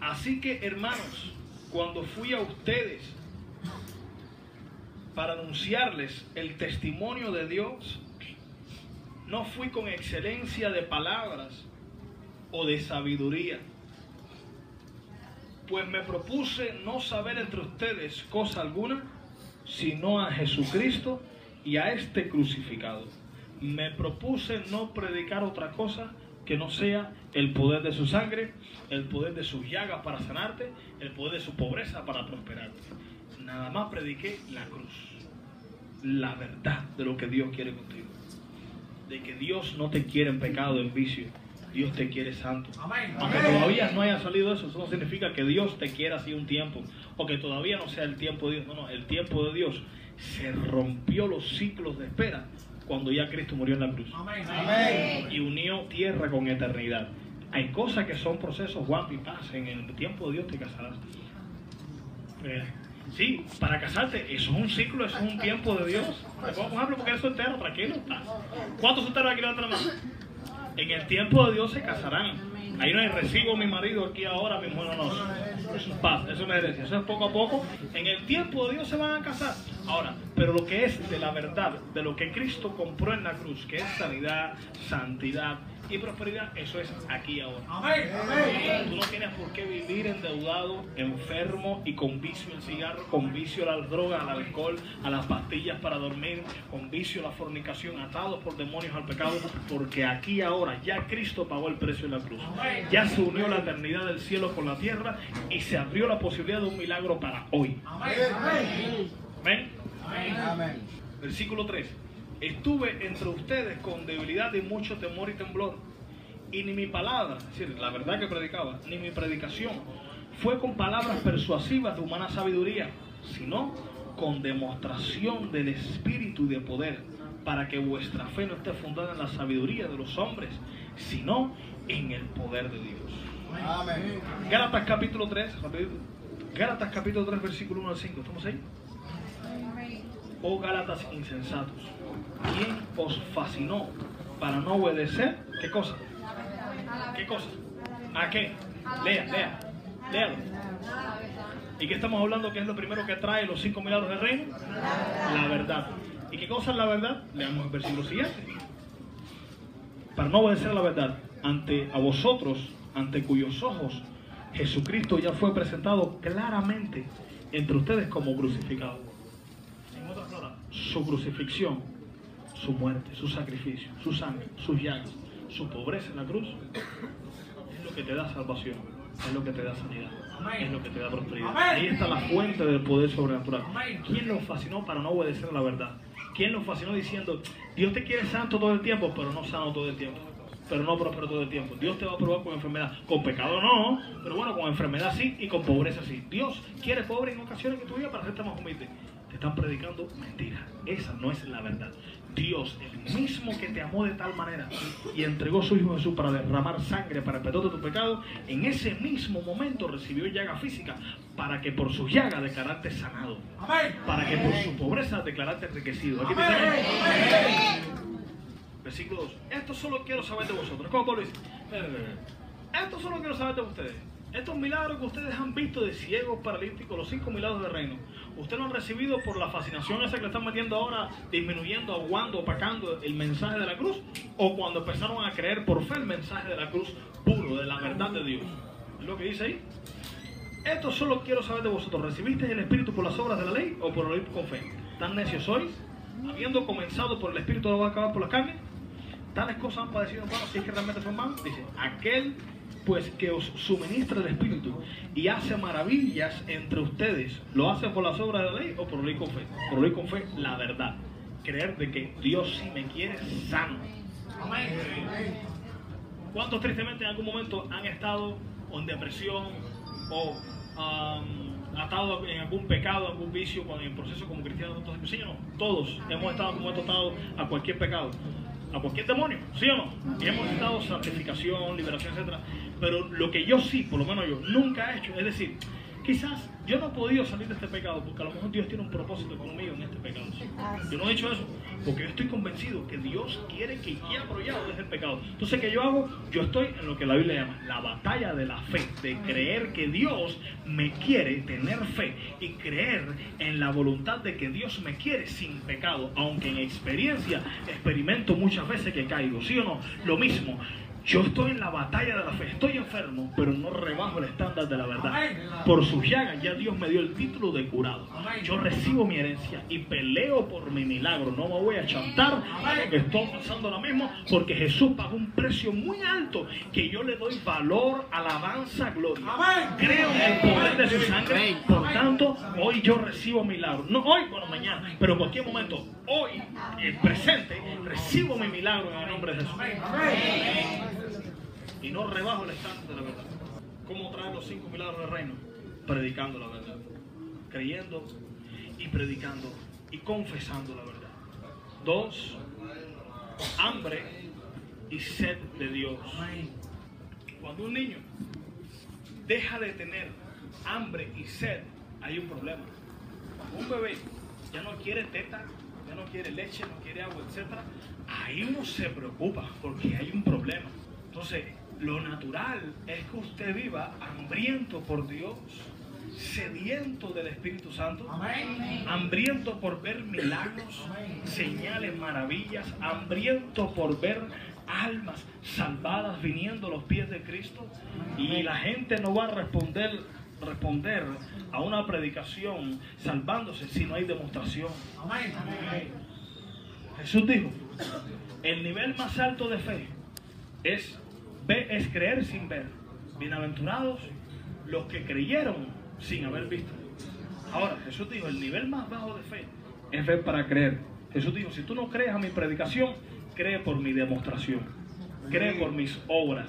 S1: Así que hermanos, cuando fui a ustedes para anunciarles el testimonio de Dios, no fui con excelencia de palabras o de sabiduría, pues me propuse no saber entre ustedes cosa alguna, sino a Jesucristo y a este crucificado. Me propuse no predicar otra cosa que no sea el poder de su sangre, el poder de sus llagas para sanarte, el poder de su pobreza para prosperarte. Nada más prediqué la cruz, la verdad de lo que Dios quiere contigo, de que Dios no te quiere en pecado, en vicio, Dios te quiere santo. Aunque todavía no haya salido eso, eso no significa que Dios te quiera así un tiempo, o que todavía no sea el tiempo de Dios, no, no, el tiempo de Dios se rompió los ciclos de espera cuando ya Cristo murió en la cruz. Y unió tierra con eternidad. Hay cosas que son procesos guapos y paz. En el tiempo de Dios te casarás. Eh, sí, para casarte, eso es un ciclo, eso es un tiempo de Dios. Te pongo un ejemplo porque eres soltero, tranquilo. ¿Cuántos solteros aquí levantan la mano? En el tiempo de Dios se casarán. Ahí no hay recibo mi marido aquí ahora, mi mujer no. Eso es paz, eso es una herencia. Eso es poco a poco. En el tiempo de Dios se van a casar. Ahora, pero lo que es de la verdad, de lo que Cristo compró en la cruz, que es sanidad, santidad, y prosperidad, eso es aquí y ahora. Tú no tienes por qué vivir endeudado, enfermo y con vicio al cigarro, con vicio a la droga, al alcohol, a las pastillas para dormir, con vicio a la fornicación, atados por demonios al pecado, porque aquí y ahora ya Cristo pagó el precio en la cruz. Ya se unió la eternidad del cielo con la tierra y se abrió la posibilidad de un milagro para hoy. Amén. Amén. Versículo 3. Estuve entre ustedes con debilidad y mucho temor y temblor. Y ni mi palabra, es decir, la verdad que predicaba, ni mi predicación fue con palabras persuasivas de humana sabiduría, sino con demostración del Espíritu y de poder, para que vuestra fe no esté fundada en la sabiduría de los hombres, sino en el poder de Dios. Amén. Gálatas capítulo 3, Gálatas capítulo 3, versículo 1 al 5. ¿Estamos ahí? Oh Gálatas insensatos, ¿quién os fascinó para no obedecer? ¿Qué cosa? ¿Qué cosa? ¿A qué? Lea, lea, léalo. ¿Y qué estamos hablando? ¿Qué es lo primero que trae los cinco milagros del reino? La verdad. ¿Y qué cosa es la verdad? Leamos el versículo siguiente. Para no obedecer la verdad, ante a vosotros, ante cuyos ojos Jesucristo ya fue presentado claramente entre ustedes como crucificado su crucifixión, su muerte, su sacrificio, su sangre, sus llagas, su pobreza en la cruz, es lo que te da salvación, es lo que te da sanidad, es lo que te da prosperidad. Ahí está la fuente del poder sobrenatural. ¿Quién lo fascinó para no obedecer a la verdad? ¿Quién lo fascinó diciendo, Dios te quiere santo todo el tiempo, pero no sano todo el tiempo? pero no próspero todo el tiempo. Dios te va a probar con enfermedad. Con pecado no, pero bueno, con enfermedad sí y con pobreza sí. Dios quiere pobre en ocasiones que tu vida para hacerte más humilde te están predicando mentira. Esa no es la verdad. Dios, el mismo que te amó de tal manera y entregó a su Hijo Jesús para derramar sangre para el perdón de tu pecado, en ese mismo momento recibió llaga física para que por su llaga declararte sanado. Para que por su pobreza declararte enriquecido. Aquí Versículo 2. Esto solo quiero saber de vosotros. ¿Cómo Pablo dice? Esto solo quiero saber de ustedes. Estos milagros que ustedes han visto de ciegos, paralíticos, los cinco milagros del reino, ustedes lo han recibido por la fascinación esa que le están metiendo ahora, disminuyendo, aguando, opacando el mensaje de la cruz, o cuando empezaron a creer por fe el mensaje de la cruz puro, de la verdad de Dios. ¿Es lo que dice ahí? Esto solo quiero saber de vosotros. ¿Recibisteis el Espíritu por las obras de la ley o por oír con fe? ¿Tan necios sois? Habiendo comenzado por el Espíritu, ¿no va a acabar por la carne? Tales cosas han padecido en si es que realmente son malos. Dice, aquel pues que os suministra el Espíritu y hace maravillas entre ustedes, ¿lo hace por las obras de la ley o por oír con fe? Por oír con fe la verdad. Creer de que Dios sí me quiere sano. ¿Cuántos tristemente en algún momento han estado en depresión o um, atado en algún pecado, algún vicio, cuando en proceso como cristianos? Entonces, sí no, todos hemos estado como atados a cualquier pecado, a cualquier demonio, ¿sí o no? Y hemos estado santificación, liberación, etcétera. Pero lo que yo sí, por lo menos yo, nunca he hecho, es decir, quizás yo no he podido salir de este pecado porque a lo mejor Dios tiene un propósito conmigo en este pecado. Yo no he hecho eso porque yo estoy convencido que Dios quiere que ya apoyado desde el pecado. Entonces, ¿qué yo hago? Yo estoy en lo que la Biblia llama la batalla de la fe, de creer que Dios me quiere, tener fe y creer en la voluntad de que Dios me quiere sin pecado, aunque en experiencia experimento muchas veces que caigo, ¿sí o no? Lo mismo. Yo estoy en la batalla de la fe, estoy enfermo, pero no rebajo el estándar de la verdad. Por sus llagas ya Dios me dio el título de curado. Yo recibo mi herencia y peleo por mi milagro. No me voy a chantar que estoy pasando lo mismo, porque Jesús pagó un precio muy alto que yo le doy valor, alabanza, gloria. Creo en el poder de su sangre, por tanto, hoy yo recibo milagro. No hoy, bueno, mañana, pero en cualquier momento, hoy, el presente, recibo mi milagro en el nombre de Jesús y no rebajo el estándar de la verdad. ¿Cómo traer los cinco milagros del reino? Predicando la verdad, creyendo y predicando y confesando la verdad. Dos, hambre y sed de Dios. Cuando un niño deja de tener hambre y sed, hay un problema. Cuando un bebé ya no quiere teta, ya no quiere leche, no quiere agua, etc., ahí uno se preocupa porque hay un problema. Entonces, lo natural es que usted viva hambriento por Dios, sediento del Espíritu Santo, hambriento por ver milagros, señales, maravillas, hambriento por ver almas salvadas viniendo a los pies de Cristo. Y la gente no va a responder responder a una predicación salvándose si no hay demostración. Jesús dijo, el nivel más alto de fe es Ve es creer sin ver. Bienaventurados los que creyeron sin haber visto. Ahora, Jesús dijo, el nivel más bajo de fe es ver para creer. Jesús dijo, si tú no crees a mi predicación, cree por mi demostración. Cree por mis obras.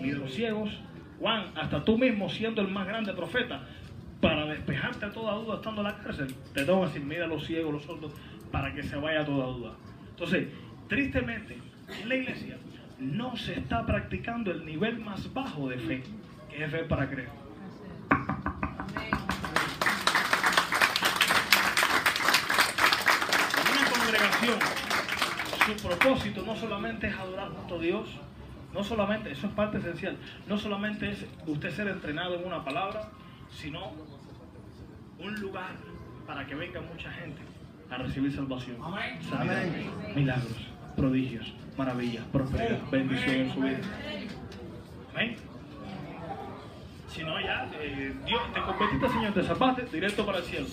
S1: Mira los ciegos, Juan, hasta tú mismo siendo el más grande profeta, para despejarte a toda duda estando en la cárcel, te tengo que decir, mira los ciegos, los sordos, para que se vaya toda duda. Entonces, tristemente, en la iglesia no se está practicando el nivel más bajo de fe, que es fe para creer. Una congregación, su propósito no solamente es adorar junto a Dios, no solamente, eso es parte esencial, no solamente es usted ser entrenado en una palabra, sino un lugar para que venga mucha gente a recibir salvación, sanidad, milagros, prodigios maravilla, prosperidad, bendición en su vida. Amén. Si no, ya, eh, Dios, te convertiste, Señor, te salvaste directo para el cielo.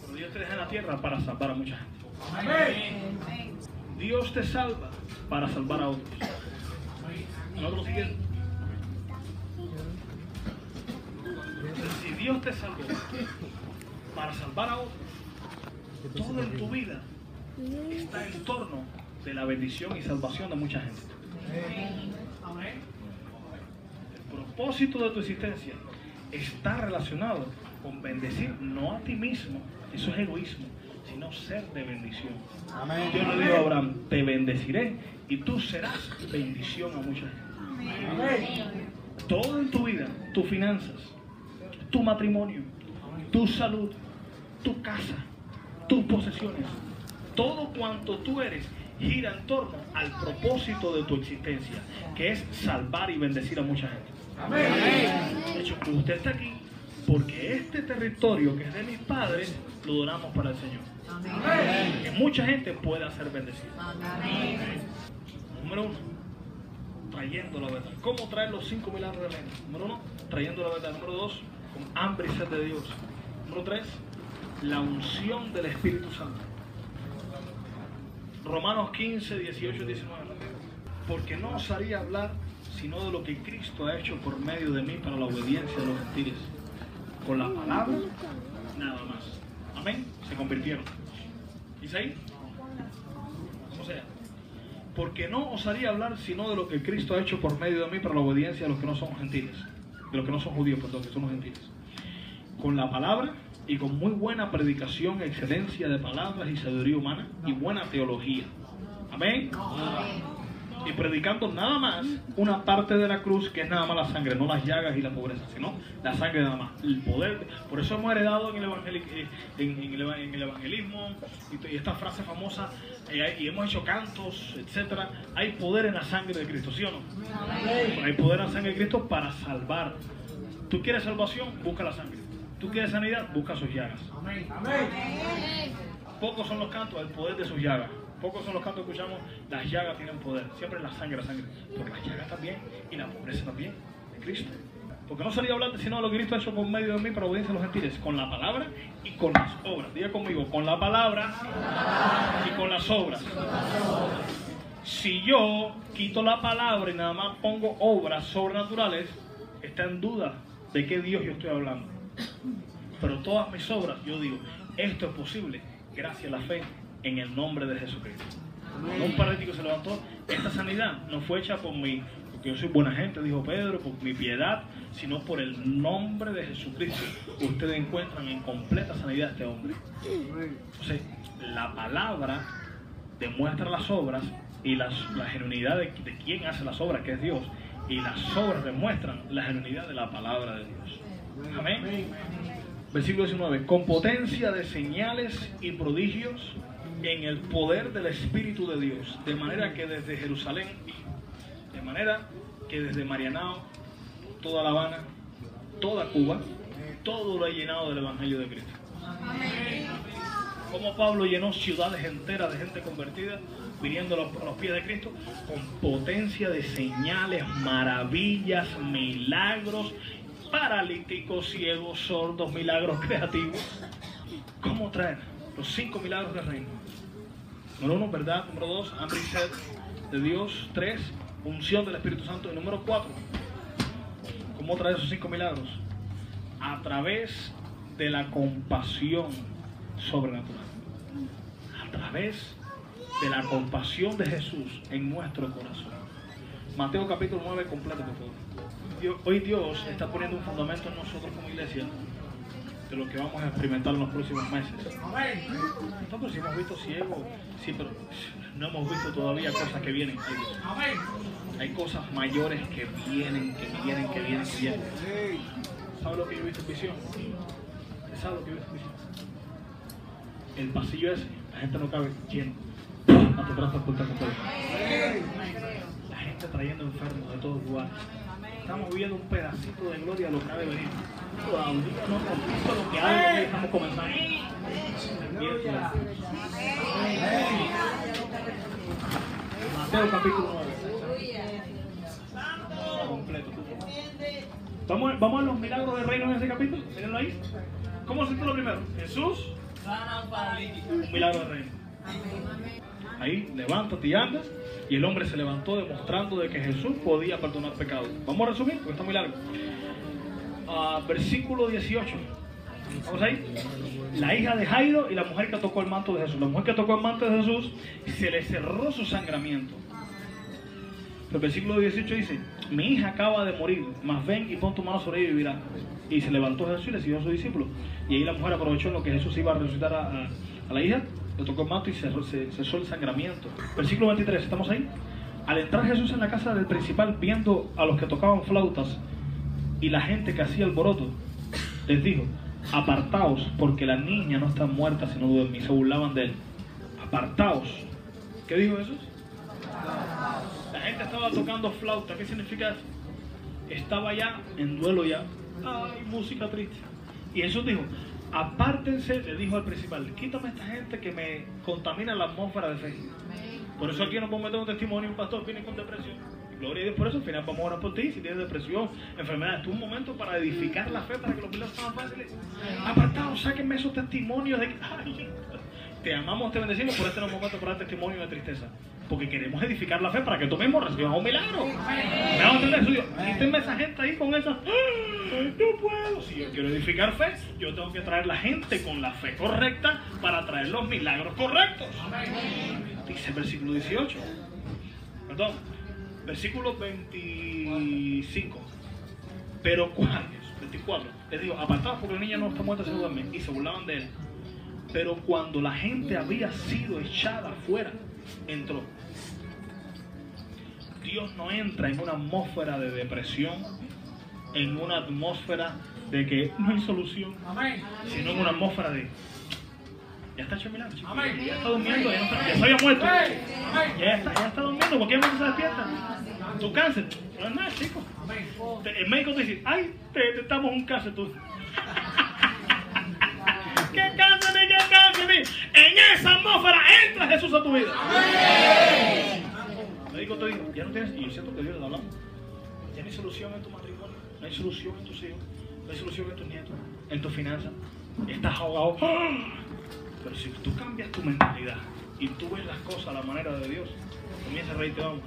S1: Pero Dios te deja en la tierra para salvar a mucha gente. Amén. Dios te salva para salvar a otros. Nosotros siguiente. Si Dios te salvó para salvar a otros, todo en tu vida está en torno de la bendición y salvación de mucha gente. El propósito de tu existencia está relacionado con bendecir no a ti mismo, eso es egoísmo, sino ser de bendición. Yo le digo a Abraham, te bendeciré y tú serás bendición a mucha gente. Todo en tu vida, tus finanzas, tu matrimonio, tu salud, tu casa, tus posesiones, todo cuanto tú eres gira en torno al propósito de tu existencia, que es salvar y bendecir a mucha gente. De hecho, usted está aquí porque este territorio que es de mis padres lo donamos para el Señor. Que mucha gente pueda ser bendecida. Número uno, trayendo la verdad. ¿Cómo traer los cinco milagros del reino? Número uno, trayendo la verdad. Número dos, con hambre y sed de Dios. Número tres, la unción del Espíritu Santo. Romanos 15, 18 y 19. Porque no osaría hablar sino de lo que Cristo ha hecho por medio de mí para la obediencia de los gentiles. Con la palabra, nada más. Amén. Se convirtieron. ¿Dice ahí? O sea, porque no osaría hablar sino de lo que Cristo ha hecho por medio de mí para la obediencia de los que no son gentiles. De los que no son judíos, perdón, que son los gentiles. Con la palabra y con muy buena predicación, excelencia de palabras y sabiduría humana y buena teología. Amén. Y predicando nada más una parte de la cruz que es nada más la sangre, no las llagas y la pobreza, sino la sangre nada más. El poder, por eso hemos heredado en el, eh, en, en el, eva- en el evangelismo y esta frase famosa, eh, y hemos hecho cantos, etcétera. Hay poder en la sangre de Cristo, ¿sí o no? Hay poder en la sangre de Cristo para salvar. Tú quieres salvación, busca la sangre. Tú quieres sanidad, busca sus llagas. Pocos son los cantos, el poder de sus llagas. Pocos son los cantos que escuchamos, las llagas tienen poder. Siempre la sangre, la sangre. Pero las llagas también y la pobreza también de Cristo. Porque no salía hablando sino de lo que Cristo ha hecho por medio de mí para obediencia a los gentiles, con la palabra y con las obras. Diga conmigo, con la palabra y con las obras. Si yo quito la palabra y nada más pongo obras sobrenaturales, está en duda de qué Dios yo estoy hablando. Pero todas mis obras, yo digo, esto es posible gracias a la fe en el nombre de Jesucristo. Cuando un paralítico se levantó, esta sanidad no fue hecha por mí, porque yo soy buena gente, dijo Pedro, por mi piedad, sino por el nombre de Jesucristo. Ustedes encuentran en completa sanidad a este hombre. Entonces, la palabra demuestra las obras y las- la genuinidad de, de quien hace las obras, que es Dios. Y las obras demuestran la genuinidad de la palabra de Dios. Amén. Versículo 19. Con potencia de señales y prodigios en el poder del Espíritu de Dios. De manera que desde Jerusalén, de manera que desde Marianao, toda La Habana, toda Cuba, todo lo ha llenado del Evangelio de Cristo. Como Pablo llenó ciudades enteras de gente convertida, viniendo a los, a los pies de Cristo, con potencia de señales, maravillas, milagros, paralíticos, ciegos, sordos, milagros creativos. ¿Cómo traer los cinco milagros del reino? Número uno, verdad. Número dos, hambre y sed de Dios. Tres, unción del Espíritu Santo. Y número cuatro, ¿cómo traer esos cinco milagros? A través de la compasión sobrenatural. A través de la compasión de Jesús en nuestro corazón. Mateo capítulo 9 completo, por favor. Hoy Dios está poniendo un fundamento en nosotros como iglesia de lo que vamos a experimentar en los próximos meses. Nosotros sí hemos visto ciegos, sí, pero no hemos visto todavía cosas que vienen. Hay, cosas mayores que vienen, que vienen, que vienen, que vienen. ¿Sabe lo que yo he visto en visión? ¿Usted sabe lo que yo he visto en visión? El pasillo ese, la gente no cabe lleno. La gente trayendo enfermos de todos lugares. Estamos viendo un pedacito de gloria de lo que ha de venir. Todavía no hemos visto lo que hay venir, estamos comenzando. Mateo capítulo 9. Completo. Vamos, a- vamos a los milagros del reino en ese capítulo. Mírenlo ahí. ¿Cómo se lo primero? Jesús. Un milagro del reino. Ahí, levántate y anda. Y el hombre se levantó demostrando de que Jesús podía perdonar pecados. Vamos a resumir, porque está muy largo. Ah, versículo 18. Vamos ahí. La hija de Jairo y la mujer que tocó el manto de Jesús. La mujer que tocó el manto de Jesús se le cerró su sangramiento. El versículo 18 dice, mi hija acaba de morir, mas ven y pon tu mano sobre ella y vivirá. Y se levantó Jesús y le siguió a sus discípulos. Y ahí la mujer aprovechó lo que Jesús iba a resucitar a la hija, le tocó manto y se cesó el sangramiento. Versículo 23, ¿estamos ahí? Al entrar Jesús en la casa del principal, viendo a los que tocaban flautas y la gente que hacía alboroto, les dijo, apartaos, porque la niña no está muerta, sino duerme. Y se burlaban de él. Apartaos. ¿Qué dijo Jesús? La gente estaba tocando flauta. ¿Qué significa eso? estaba ya en duelo ya. Ay, música triste. Y Jesús dijo, apártense, le dijo al principal, quítame a esta gente que me contamina la atmósfera de fe. Por eso aquí no podemos meter un testimonio, un pastor viene con depresión. Gloria a Dios por eso, al final vamos a orar por ti. Si tienes depresión, enfermedad, es un momento para edificar la fe, para que los milagros sean fáciles. Apartados, sáquenme esos testimonios de que, ay, te amamos, te bendecimos, por este no es momento para dar testimonio de tristeza. Porque queremos edificar la fe para que tú mismo recibas un milagro. ¿Me vamos a entender eso? Quítenme esa gente ahí con esa. "Ay, No puedo. Si yo quiero edificar fe, yo tengo que traer la gente con la fe correcta para traer los milagros correctos. Dice el versículo 18. Perdón. Versículo 25. Pero cuando, 24, les digo, apartados porque el niño no está muerto, se duerme. Y se burlaban de él. Pero cuando la gente había sido echada afuera, entró. Dios no entra en una atmósfera de depresión, en una atmósfera de que no hay solución, sino en una atmósfera de ya está hecho milagro, chico. Ya está durmiendo, ya, está- ya se había muerto. Ya está, ya está durmiendo, ¿por qué no se despierta? Tu cáncer, no es nada, chico. El médico te dice, ay, te detectamos un cáncer tú. ¿Qué cáncer ni qué En esa atmósfera entra Jesús a tu vida. El médico te dijo, ya no tienes, y yo siento que Dios le hablando. Ya no hay solución en tu matrimonio, no hay solución en tus hijos, no hay solución en tus nietos, en tus finanzas. Estás ahogado. Pero si tú cambias tu mentalidad y tú ves las cosas a la manera de Dios, comienza a reírte, vamos.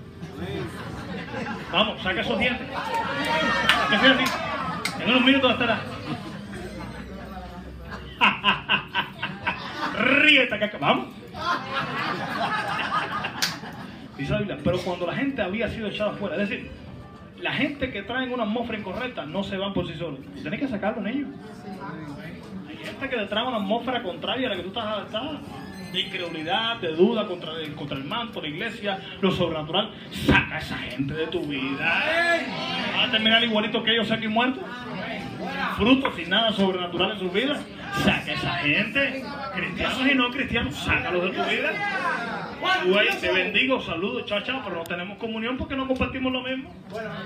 S1: Vamos, saca esos dientes. En unos minutos estará. Ríete, caca. Vamos. Dice la Biblia, pero cuando la gente había sido echada afuera, es decir, la gente que trae una atmósfera incorrecta no se van por sí solos. Tienes que sacarlo en ellos. Hay gente que te trae una atmósfera contraria a la que tú estás adaptada. De incredulidad, de duda contra contra el manto, la iglesia, lo sobrenatural. Saca a esa gente de tu vida. Van a terminar igualito que ellos aquí muertos. Frutos sin nada sobrenatural en sus vidas. Saca esa gente. Cristianos y no cristianos, sácalos de tu vida. Ahí te bendigo, saludo, chao, chao, pero no tenemos comunión porque no compartimos lo mismo.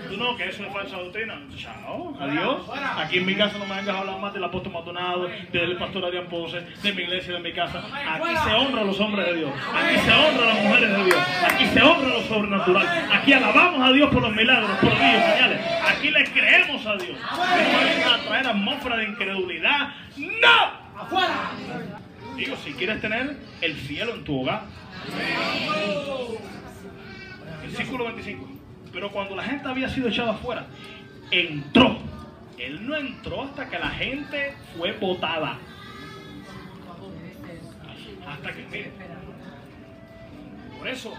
S1: Tú no, que eso es falsa doctrina. Chao, adiós. Aquí en mi casa no me vengas a hablar más del apóstol Maldonado, del pastor Adrián Pose, de mi iglesia, de mi casa. Aquí se honra a los hombres de Dios. Aquí se honra a las mujeres de Dios. Aquí se honra lo sobrenatural. Aquí alabamos a Dios por los milagros, por Dios, señales. Aquí le creemos a Dios. No a traer atmósfera de incredulidad. ¡No! Digo, si quieres tener el cielo en tu hogar. Versículo 25. Pero cuando la gente había sido echada afuera, entró. Él no entró hasta que la gente fue botada. Hasta que, mire, por eso,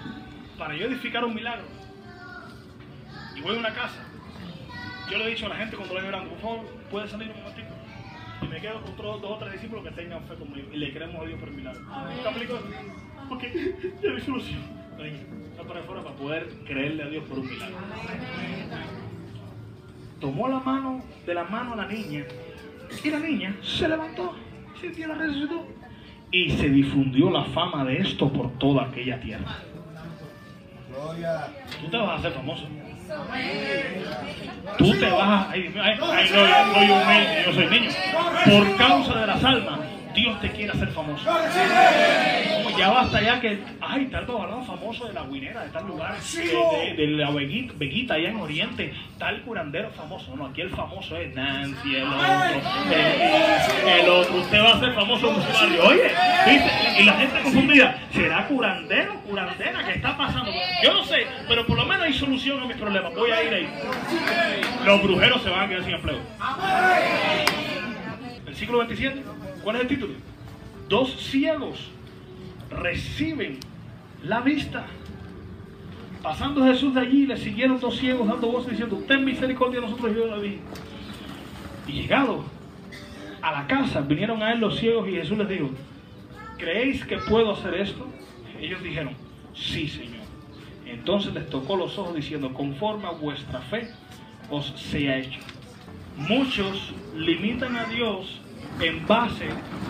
S1: para yo edificar un milagro, y voy a una casa, yo le he dicho a la gente cuando veo orando, por favor, puede salir un momentito. Y me quedo con otros dos o tres discípulos que tengan fe conmigo y le creemos a Dios por el milagro. ¿Te aplico? Porque ya hay solución. Está para afuera para poder creerle a Dios por un milagro. Tomó la mano de la mano a la niña y la niña se levantó, se dio la resucitó y se difundió la fama de esto por toda aquella tierra. Tú te vas a hacer famoso. Tú te vas a. Ay, no, yo soy niño. Por causa de las almas, Dios te quiere hacer famoso. Como ya basta ya que. Ay, tal hablando famoso de la guinera, de tal lugar, de, de- de la veguita, veguita allá en Oriente, tal curandero famoso. No, aquí el famoso es Nancy, el otro, el, el otro. Usted va a ser famoso en su barrio. Oye, ¿viste? y la gente confundida, ¿será curandero, curandera? ¿Qué está pasando? Yo no sé, pero por lo menos hay solución a mis problemas. Voy a ir ahí. Los brujeros se van a quedar sin empleo. Versículo 27. ¿Cuál es el título? Dos ciegos reciben la vista. Pasando Jesús de allí, le siguieron dos ciegos dando voces diciendo, ten misericordia de nosotros, yo David. Y llegado a la casa, vinieron a él los ciegos y Jesús les dijo, ¿creéis que puedo hacer esto? Ellos dijeron, sí, Señor. Entonces les tocó los ojos diciendo, conforme a vuestra fe os sea hecho. Muchos limitan a Dios en base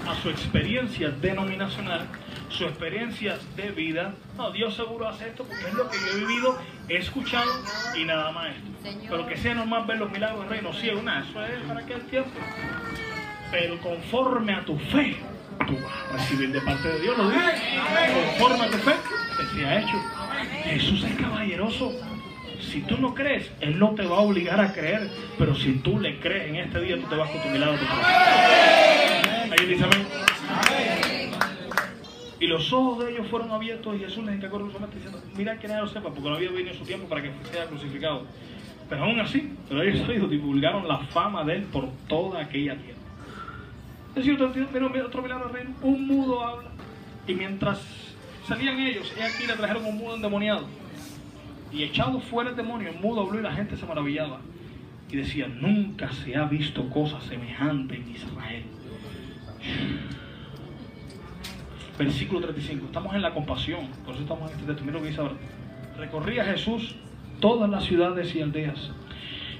S1: a su experiencia denominacional, su experiencia de vida. No, Dios seguro hace esto porque es lo que yo he vivido, he escuchado y nada más esto. Pero que sea normal ver los milagros del reino, sí, una, eso es para aquel tiempo. Pero conforme a tu fe, tú vas a recibir de parte de Dios, lo dice. Conforme a tu fe, que se ha hecho. Jesús es caballeroso. Si tú no crees, Él no te va a obligar a creer, pero si tú le crees en este día, tú te vas con tu milagro. Ahí dice amén. Y los ojos de ellos fueron abiertos y Jesús les encargó solamente diciendo, mira que nadie lo sepa, porque no había venido su tiempo para que sea crucificado. Pero aún así, pero ellos oídos divulgaron la fama de él por toda aquella tierra. Es decir, otro, otro milagro del reino, un mudo habla. Y mientras salían ellos, y aquí le trajeron un mudo endemoniado. Y echado fuera el demonio, el mudo habló y la gente se maravillaba. Y decía, nunca se ha visto cosa semejante en Israel. Versículo 35. Estamos en la compasión. Por eso estamos en este texto. Mira lo que dice ahora. Recorría Jesús todas las ciudades y aldeas,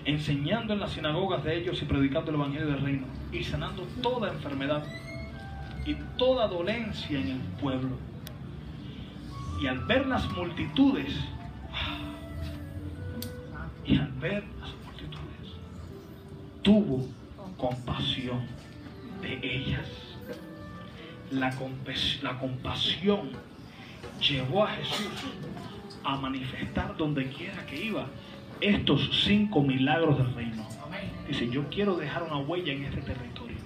S1: enseñando en las sinagogas de ellos y predicando el Evangelio del Reino, y sanando toda enfermedad y toda dolencia en el pueblo. Y al ver las multitudes, y al ver las multitudes, tuvo compasión de ellas. La, la compasión llevó a Jesús a manifestar donde quiera que iba estos cinco milagros del reino. Dice, yo quiero dejar una huella en este territorio.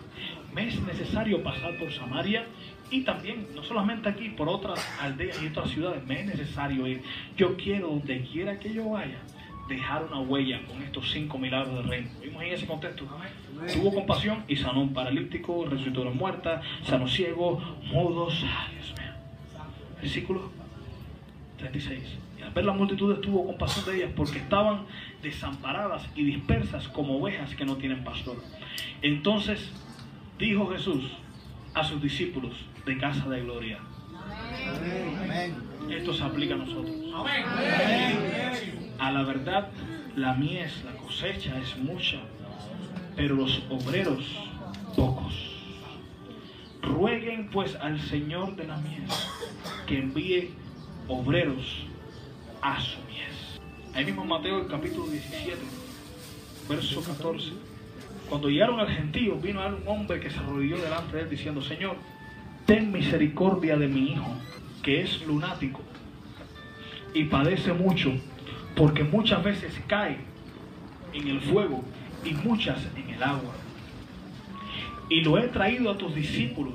S1: Me es necesario pasar por Samaria y también, no solamente aquí, por otras aldeas y otras ciudades, me es necesario ir. Yo quiero, donde quiera que yo vaya, dejar una huella con estos cinco milagros del reino. Vimos en ese contexto. Tuvo compasión y sanó un paralítico, resucitó a los muertos, sanó ciegos, mudos. Dios mío. Versículo 36. Y al ver la multitud tuvo compasión de ellas porque estaban desamparadas y dispersas como ovejas que no tienen pastor. Entonces dijo Jesús a sus discípulos de casa de gloria. Esto se aplica a nosotros. A la verdad, la mies, la cosecha es mucha, pero los obreros pocos. Rueguen pues al Señor de la mies que envíe obreros a su mies. Ahí mismo Mateo el capítulo 17, verso 14. Cuando llegaron al gentío, vino a un hombre que se arrodilló delante de él diciendo, Señor, ten misericordia de mi hijo, que es lunático y padece mucho, porque muchas veces cae en el fuego y muchas en el agua. Y lo he traído a tus discípulos,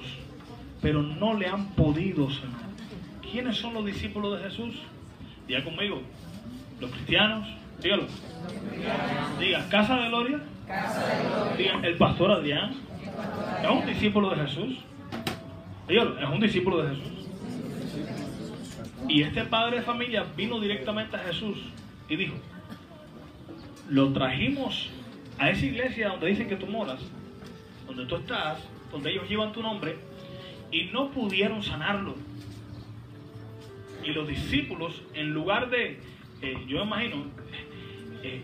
S1: pero no le han podido sanar. ¿Quiénes son los discípulos de Jesús? Diga conmigo, los cristianos, dígalo. Diga, Casa de Gloria. El pastor Adrián. Es un discípulo de Jesús. Es un discípulo de Jesús. Y este padre de familia vino directamente a Jesús y dijo, lo trajimos a esa iglesia donde dicen que tú moras, donde tú estás, donde ellos llevan tu nombre, y no pudieron sanarlo. Y los discípulos, en lugar de, eh, yo imagino, eh,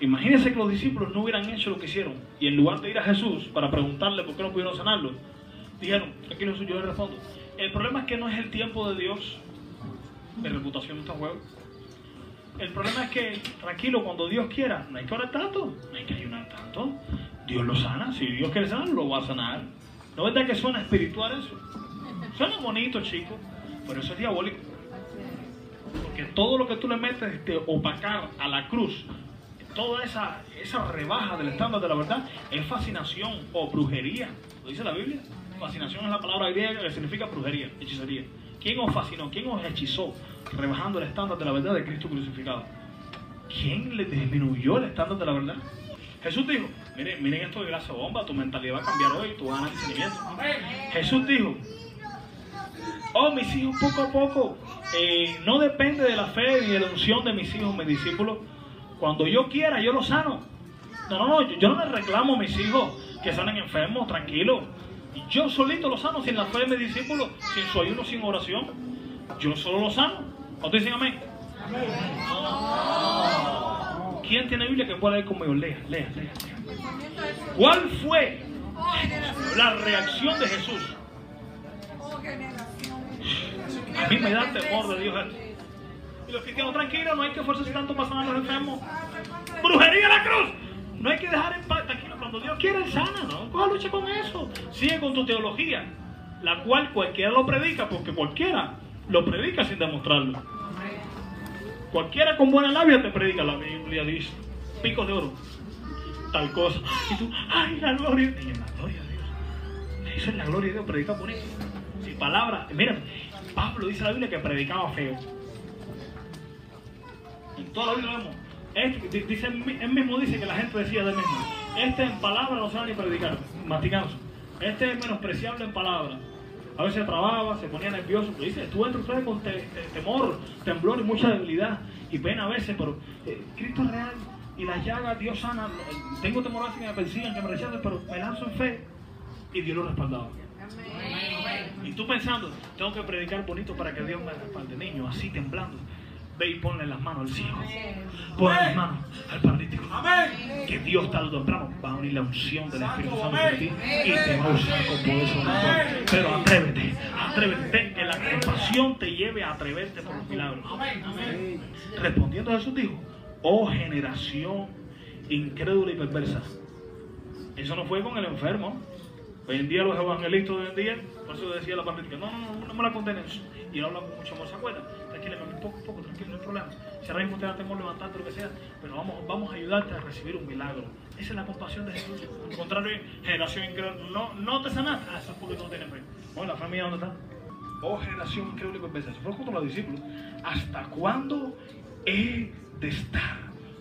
S1: imagínense que los discípulos no hubieran hecho lo que hicieron, y en lugar de ir a Jesús para preguntarle por qué no pudieron sanarlo, dijeron, aquí yo le respondo, el problema es que no es el tiempo de Dios, mi reputación no está juego. El problema es que, tranquilo, cuando Dios quiera, no hay que orar tanto, no hay que ayunar tanto. Dios lo sana, si Dios quiere sanar, lo va a sanar. ¿No es verdad que suena espiritual eso? Suena bonito, chico, pero eso es diabólico. Porque todo lo que tú le metes de opacar a la cruz, toda esa, esa rebaja del estándar de la verdad, es fascinación o brujería. ¿Lo dice la Biblia? Fascinación es la palabra griega que significa brujería, hechicería. ¿Quién os fascinó? ¿Quién os hechizó? Rebajando el estándar de la verdad de Cristo crucificado. ¿Quién le disminuyó el estándar de la verdad? Jesús dijo, miren, miren esto de gracia bomba, tu mentalidad va a cambiar hoy, tú vas a ganar discernimiento. Jesús dijo, oh mis hijos, poco a poco, eh, no depende de la fe ni de la unción de mis hijos, mis discípulos. Cuando yo quiera, yo los sano. No, no, no, yo, yo no les reclamo a mis hijos que sanen enfermos, tranquilos. Yo solito lo sano, sin la fe de mis discípulos, sin su ayuno, sin oración. Yo solo lo sano. ¿Cuántos dicen amén? ¿Quién tiene Biblia que pueda leer conmigo? Lea, lea, lea. ¿Cuál fue la reacción de Jesús? A mí me da temor de Dios esto. Y los cristianos, tranquilos, no hay que esforzarse tanto para sanar a los enfermos. ¡Brujería a la cruz! No hay que dejar en paz, tranquilo, cuando Dios quiere, sana, ¿no? Coja lucha con eso. Sigue con tu teología, la cual cualquiera lo predica, porque cualquiera lo predica sin demostrarlo. Cualquiera con buena labia te predica la Biblia, dice, picos de oro, tal cosa. Y tú, ay, la gloria. Y la gloria de Dios. Eso es la gloria de Dios, predica bonito. Sin palabras. Mira, Pablo dice en la Biblia que predicaba feo. En toda la Biblia lo vemos. Este, dice, él mismo dice que la gente decía de él mismo. Este en palabras no sabe ni predicar, masticanzo. Este es menospreciable en palabras. A veces trababa, se ponía nervioso, pero dice, tú entras ustedes con te, te, temor, temblor y mucha debilidad y pena a veces, pero eh, Cristo es real y la llaga Dios sana. Tengo temor a veces que me persigan, que me rechacen, pero me lanzo en fe y Dios lo respaldaba. Y tú pensando, tengo que predicar bonito para que Dios me respalde, niño, así temblando. Ve y ponle las manos al ciego. Ponle las manos al paralítico. Que Dios tarde o temprano va a unir la unción del Espíritu Santo sobre ti y te va a usar con poder. Pero atrévete, atrévete, que la compasión te lleve a atreverte por los milagros. Respondiendo a Jesús dijo, oh generación incrédula y perversa. Eso no fue con el enfermo. Hoy en día los evangelistas de hoy en día, por eso decía la paralítica, no, no, no, no me la condenen. Y él habla con mucho amor, ¿se acuerdan? Tranquila, poco a poco, tranquilo, no hay problema. Si ahora mismo te da temor levantarte, lo que sea, pero vamos, vamos a ayudarte a recibir un milagro. Esa es la compasión de Jesús. Al contrario, generación incrédula, no, no te sanaste. Ah, eso es porque no tienes fe. Bueno, la familia, ¿dónde está? Oh, generación incrédula y perversa. Se fue junto a los discípulos. ¿Hasta cuándo he de estar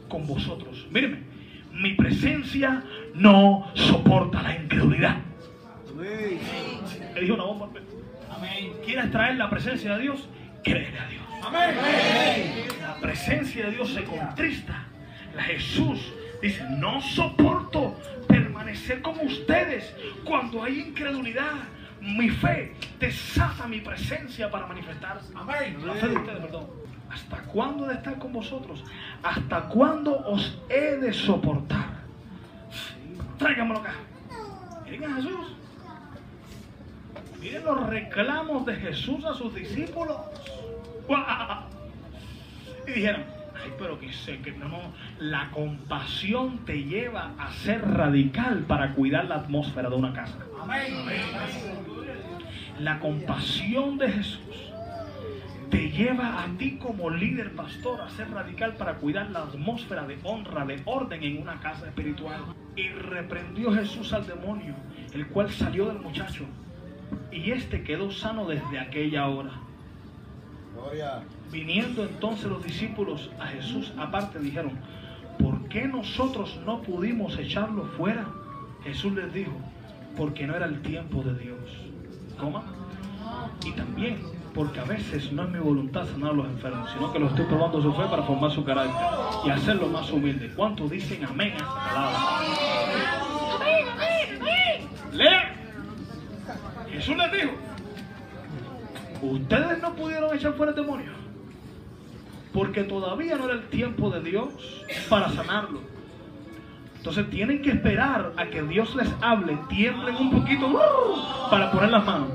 S1: con vosotros? Mírenme, mi presencia no soporta la incredulidad. Le dijo una bomba. Amén. ¿Quieres traer la presencia de Dios? Créele a Dios. Amén. La presencia de Dios se contrista. La Jesús dice, no soporto permanecer como ustedes cuando hay incredulidad. Mi fe desata mi presencia para manifestarse. Amén. La fe de ustedes, perdón. ¿Hasta cuándo he de estar con vosotros? ¿Hasta cuándo os he de soportar? Tráigamelo acá. Miren a Jesús. Miren los reclamos de Jesús a sus discípulos. Y dijeron, ay, pero que sé que no, la compasión te lleva a ser radical para cuidar la atmósfera de una casa. La compasión de Jesús te lleva a ti como líder pastor a ser radical para cuidar la atmósfera de honra, de orden en una casa espiritual. Y reprendió Jesús al demonio, el cual salió del muchacho. Y este quedó sano desde aquella hora.
S5: Gloria.
S1: Viniendo entonces los discípulos a Jesús aparte dijeron, ¿por qué nosotros no pudimos echarlo fuera? Jesús les dijo, porque no era el tiempo de Dios. ¿Cómo? Y también porque a veces no es mi voluntad sanar a los enfermos, sino que lo estoy probando su fe para formar su carácter y hacerlo más humilde. ¿Cuántos dicen amén a esta palabra? Lea. Jesús les dijo, ustedes no pudieron echar fuera el demonio, porque todavía no era el tiempo de Dios para sanarlo. Entonces tienen que esperar a que Dios les hable, tiemblen un poquito ¡uh! para poner las manos.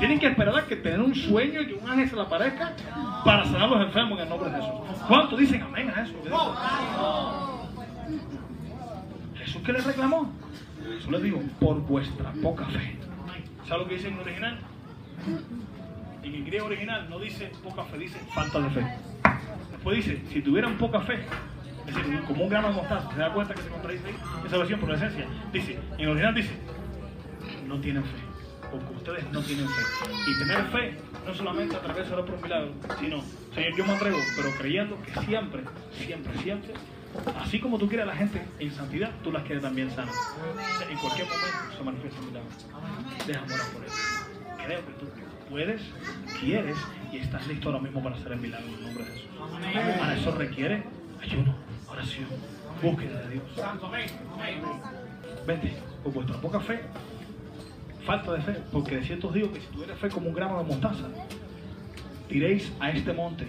S1: Tienen que esperar a que tengan un sueño y que un ángel se le aparezca para sanar a los enfermos en el nombre de Jesús. ¿Cuántos dicen amén a eso? Jesús que les reclamó. Jesús les dijo, por vuestra poca fe. ¿Sabes lo que dice en original? En el griego original no dice poca fe, dice falta de fe. Después dice, si tuvieran poca fe, es decir, como un grano de mostaza, ¿se da cuenta que se contradice ahí? Esa versión por la esencia. Dice, en el original dice, no tienen fe, porque ustedes no tienen fe. Y tener fe no solamente a través de orar por un milagro, sino, Señor, yo me atrevo, pero creyendo que siempre, siempre, siempre, así como tú quieres a la gente en santidad, tú las quieres también sanas. En cualquier momento se manifiesta milagro. Deja morar por él. Creo que tú puedes, quieres y estás listo ahora mismo para hacer el milagro en el nombre de Jesús. Para eso requiere ayuno, oración, búsqueda de Dios. Vente, con vuestra poca fe, falta de fe, porque de cierto os digo que si tuvieras fe como un grano de mostaza, diréis a este monte,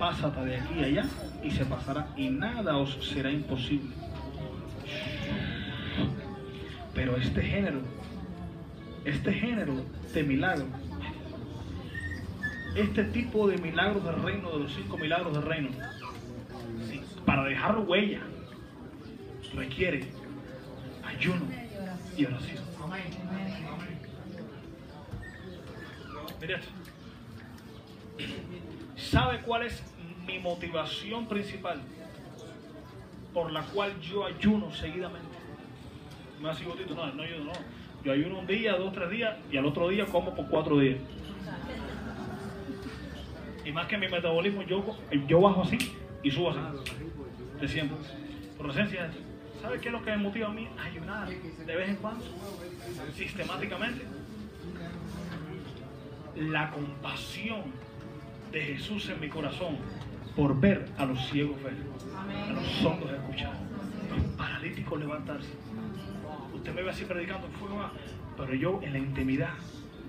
S1: pásate de aquí a allá y se pasará y nada os será imposible. Pero este género, este género de milagro, este tipo de milagros del reino, de los cinco milagros del reino, para dejar huella, requiere ayuno y oración. Mira esto. ¿Sabe cuál es mi motivación principal por la cual yo ayuno seguidamente? Me decir, "Gotito, no, no ayuno, no. Yo ayuno un día, dos, tres días y al otro día como por cuatro días. Y más que mi metabolismo, yo, yo bajo así y subo así. De siempre. Por esencia, ¿sabe qué es lo que me motiva a mí? Ayunar de vez en cuando, sistemáticamente. La compasión de Jesús en mi corazón por ver a los ciegos ver, a los sordos escuchar, a los paralíticos levantarse. Usted me ve así predicando en fuego, pero yo en la intimidad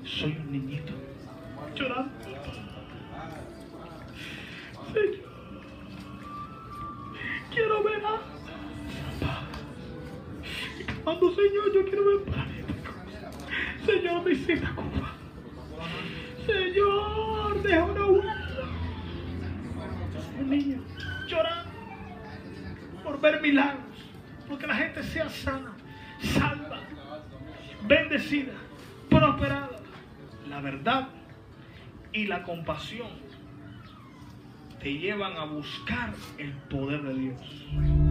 S1: soy un niñito llorando. Señor, quiero ver a Cuando Señor, yo quiero ver paralíticos. Señor, visita Cuba. Señor, deja una. Un niño llorando por ver milagros, porque la gente sea sana, salva, bendecida, prosperada. La verdad y la compasión te llevan a buscar el poder de Dios.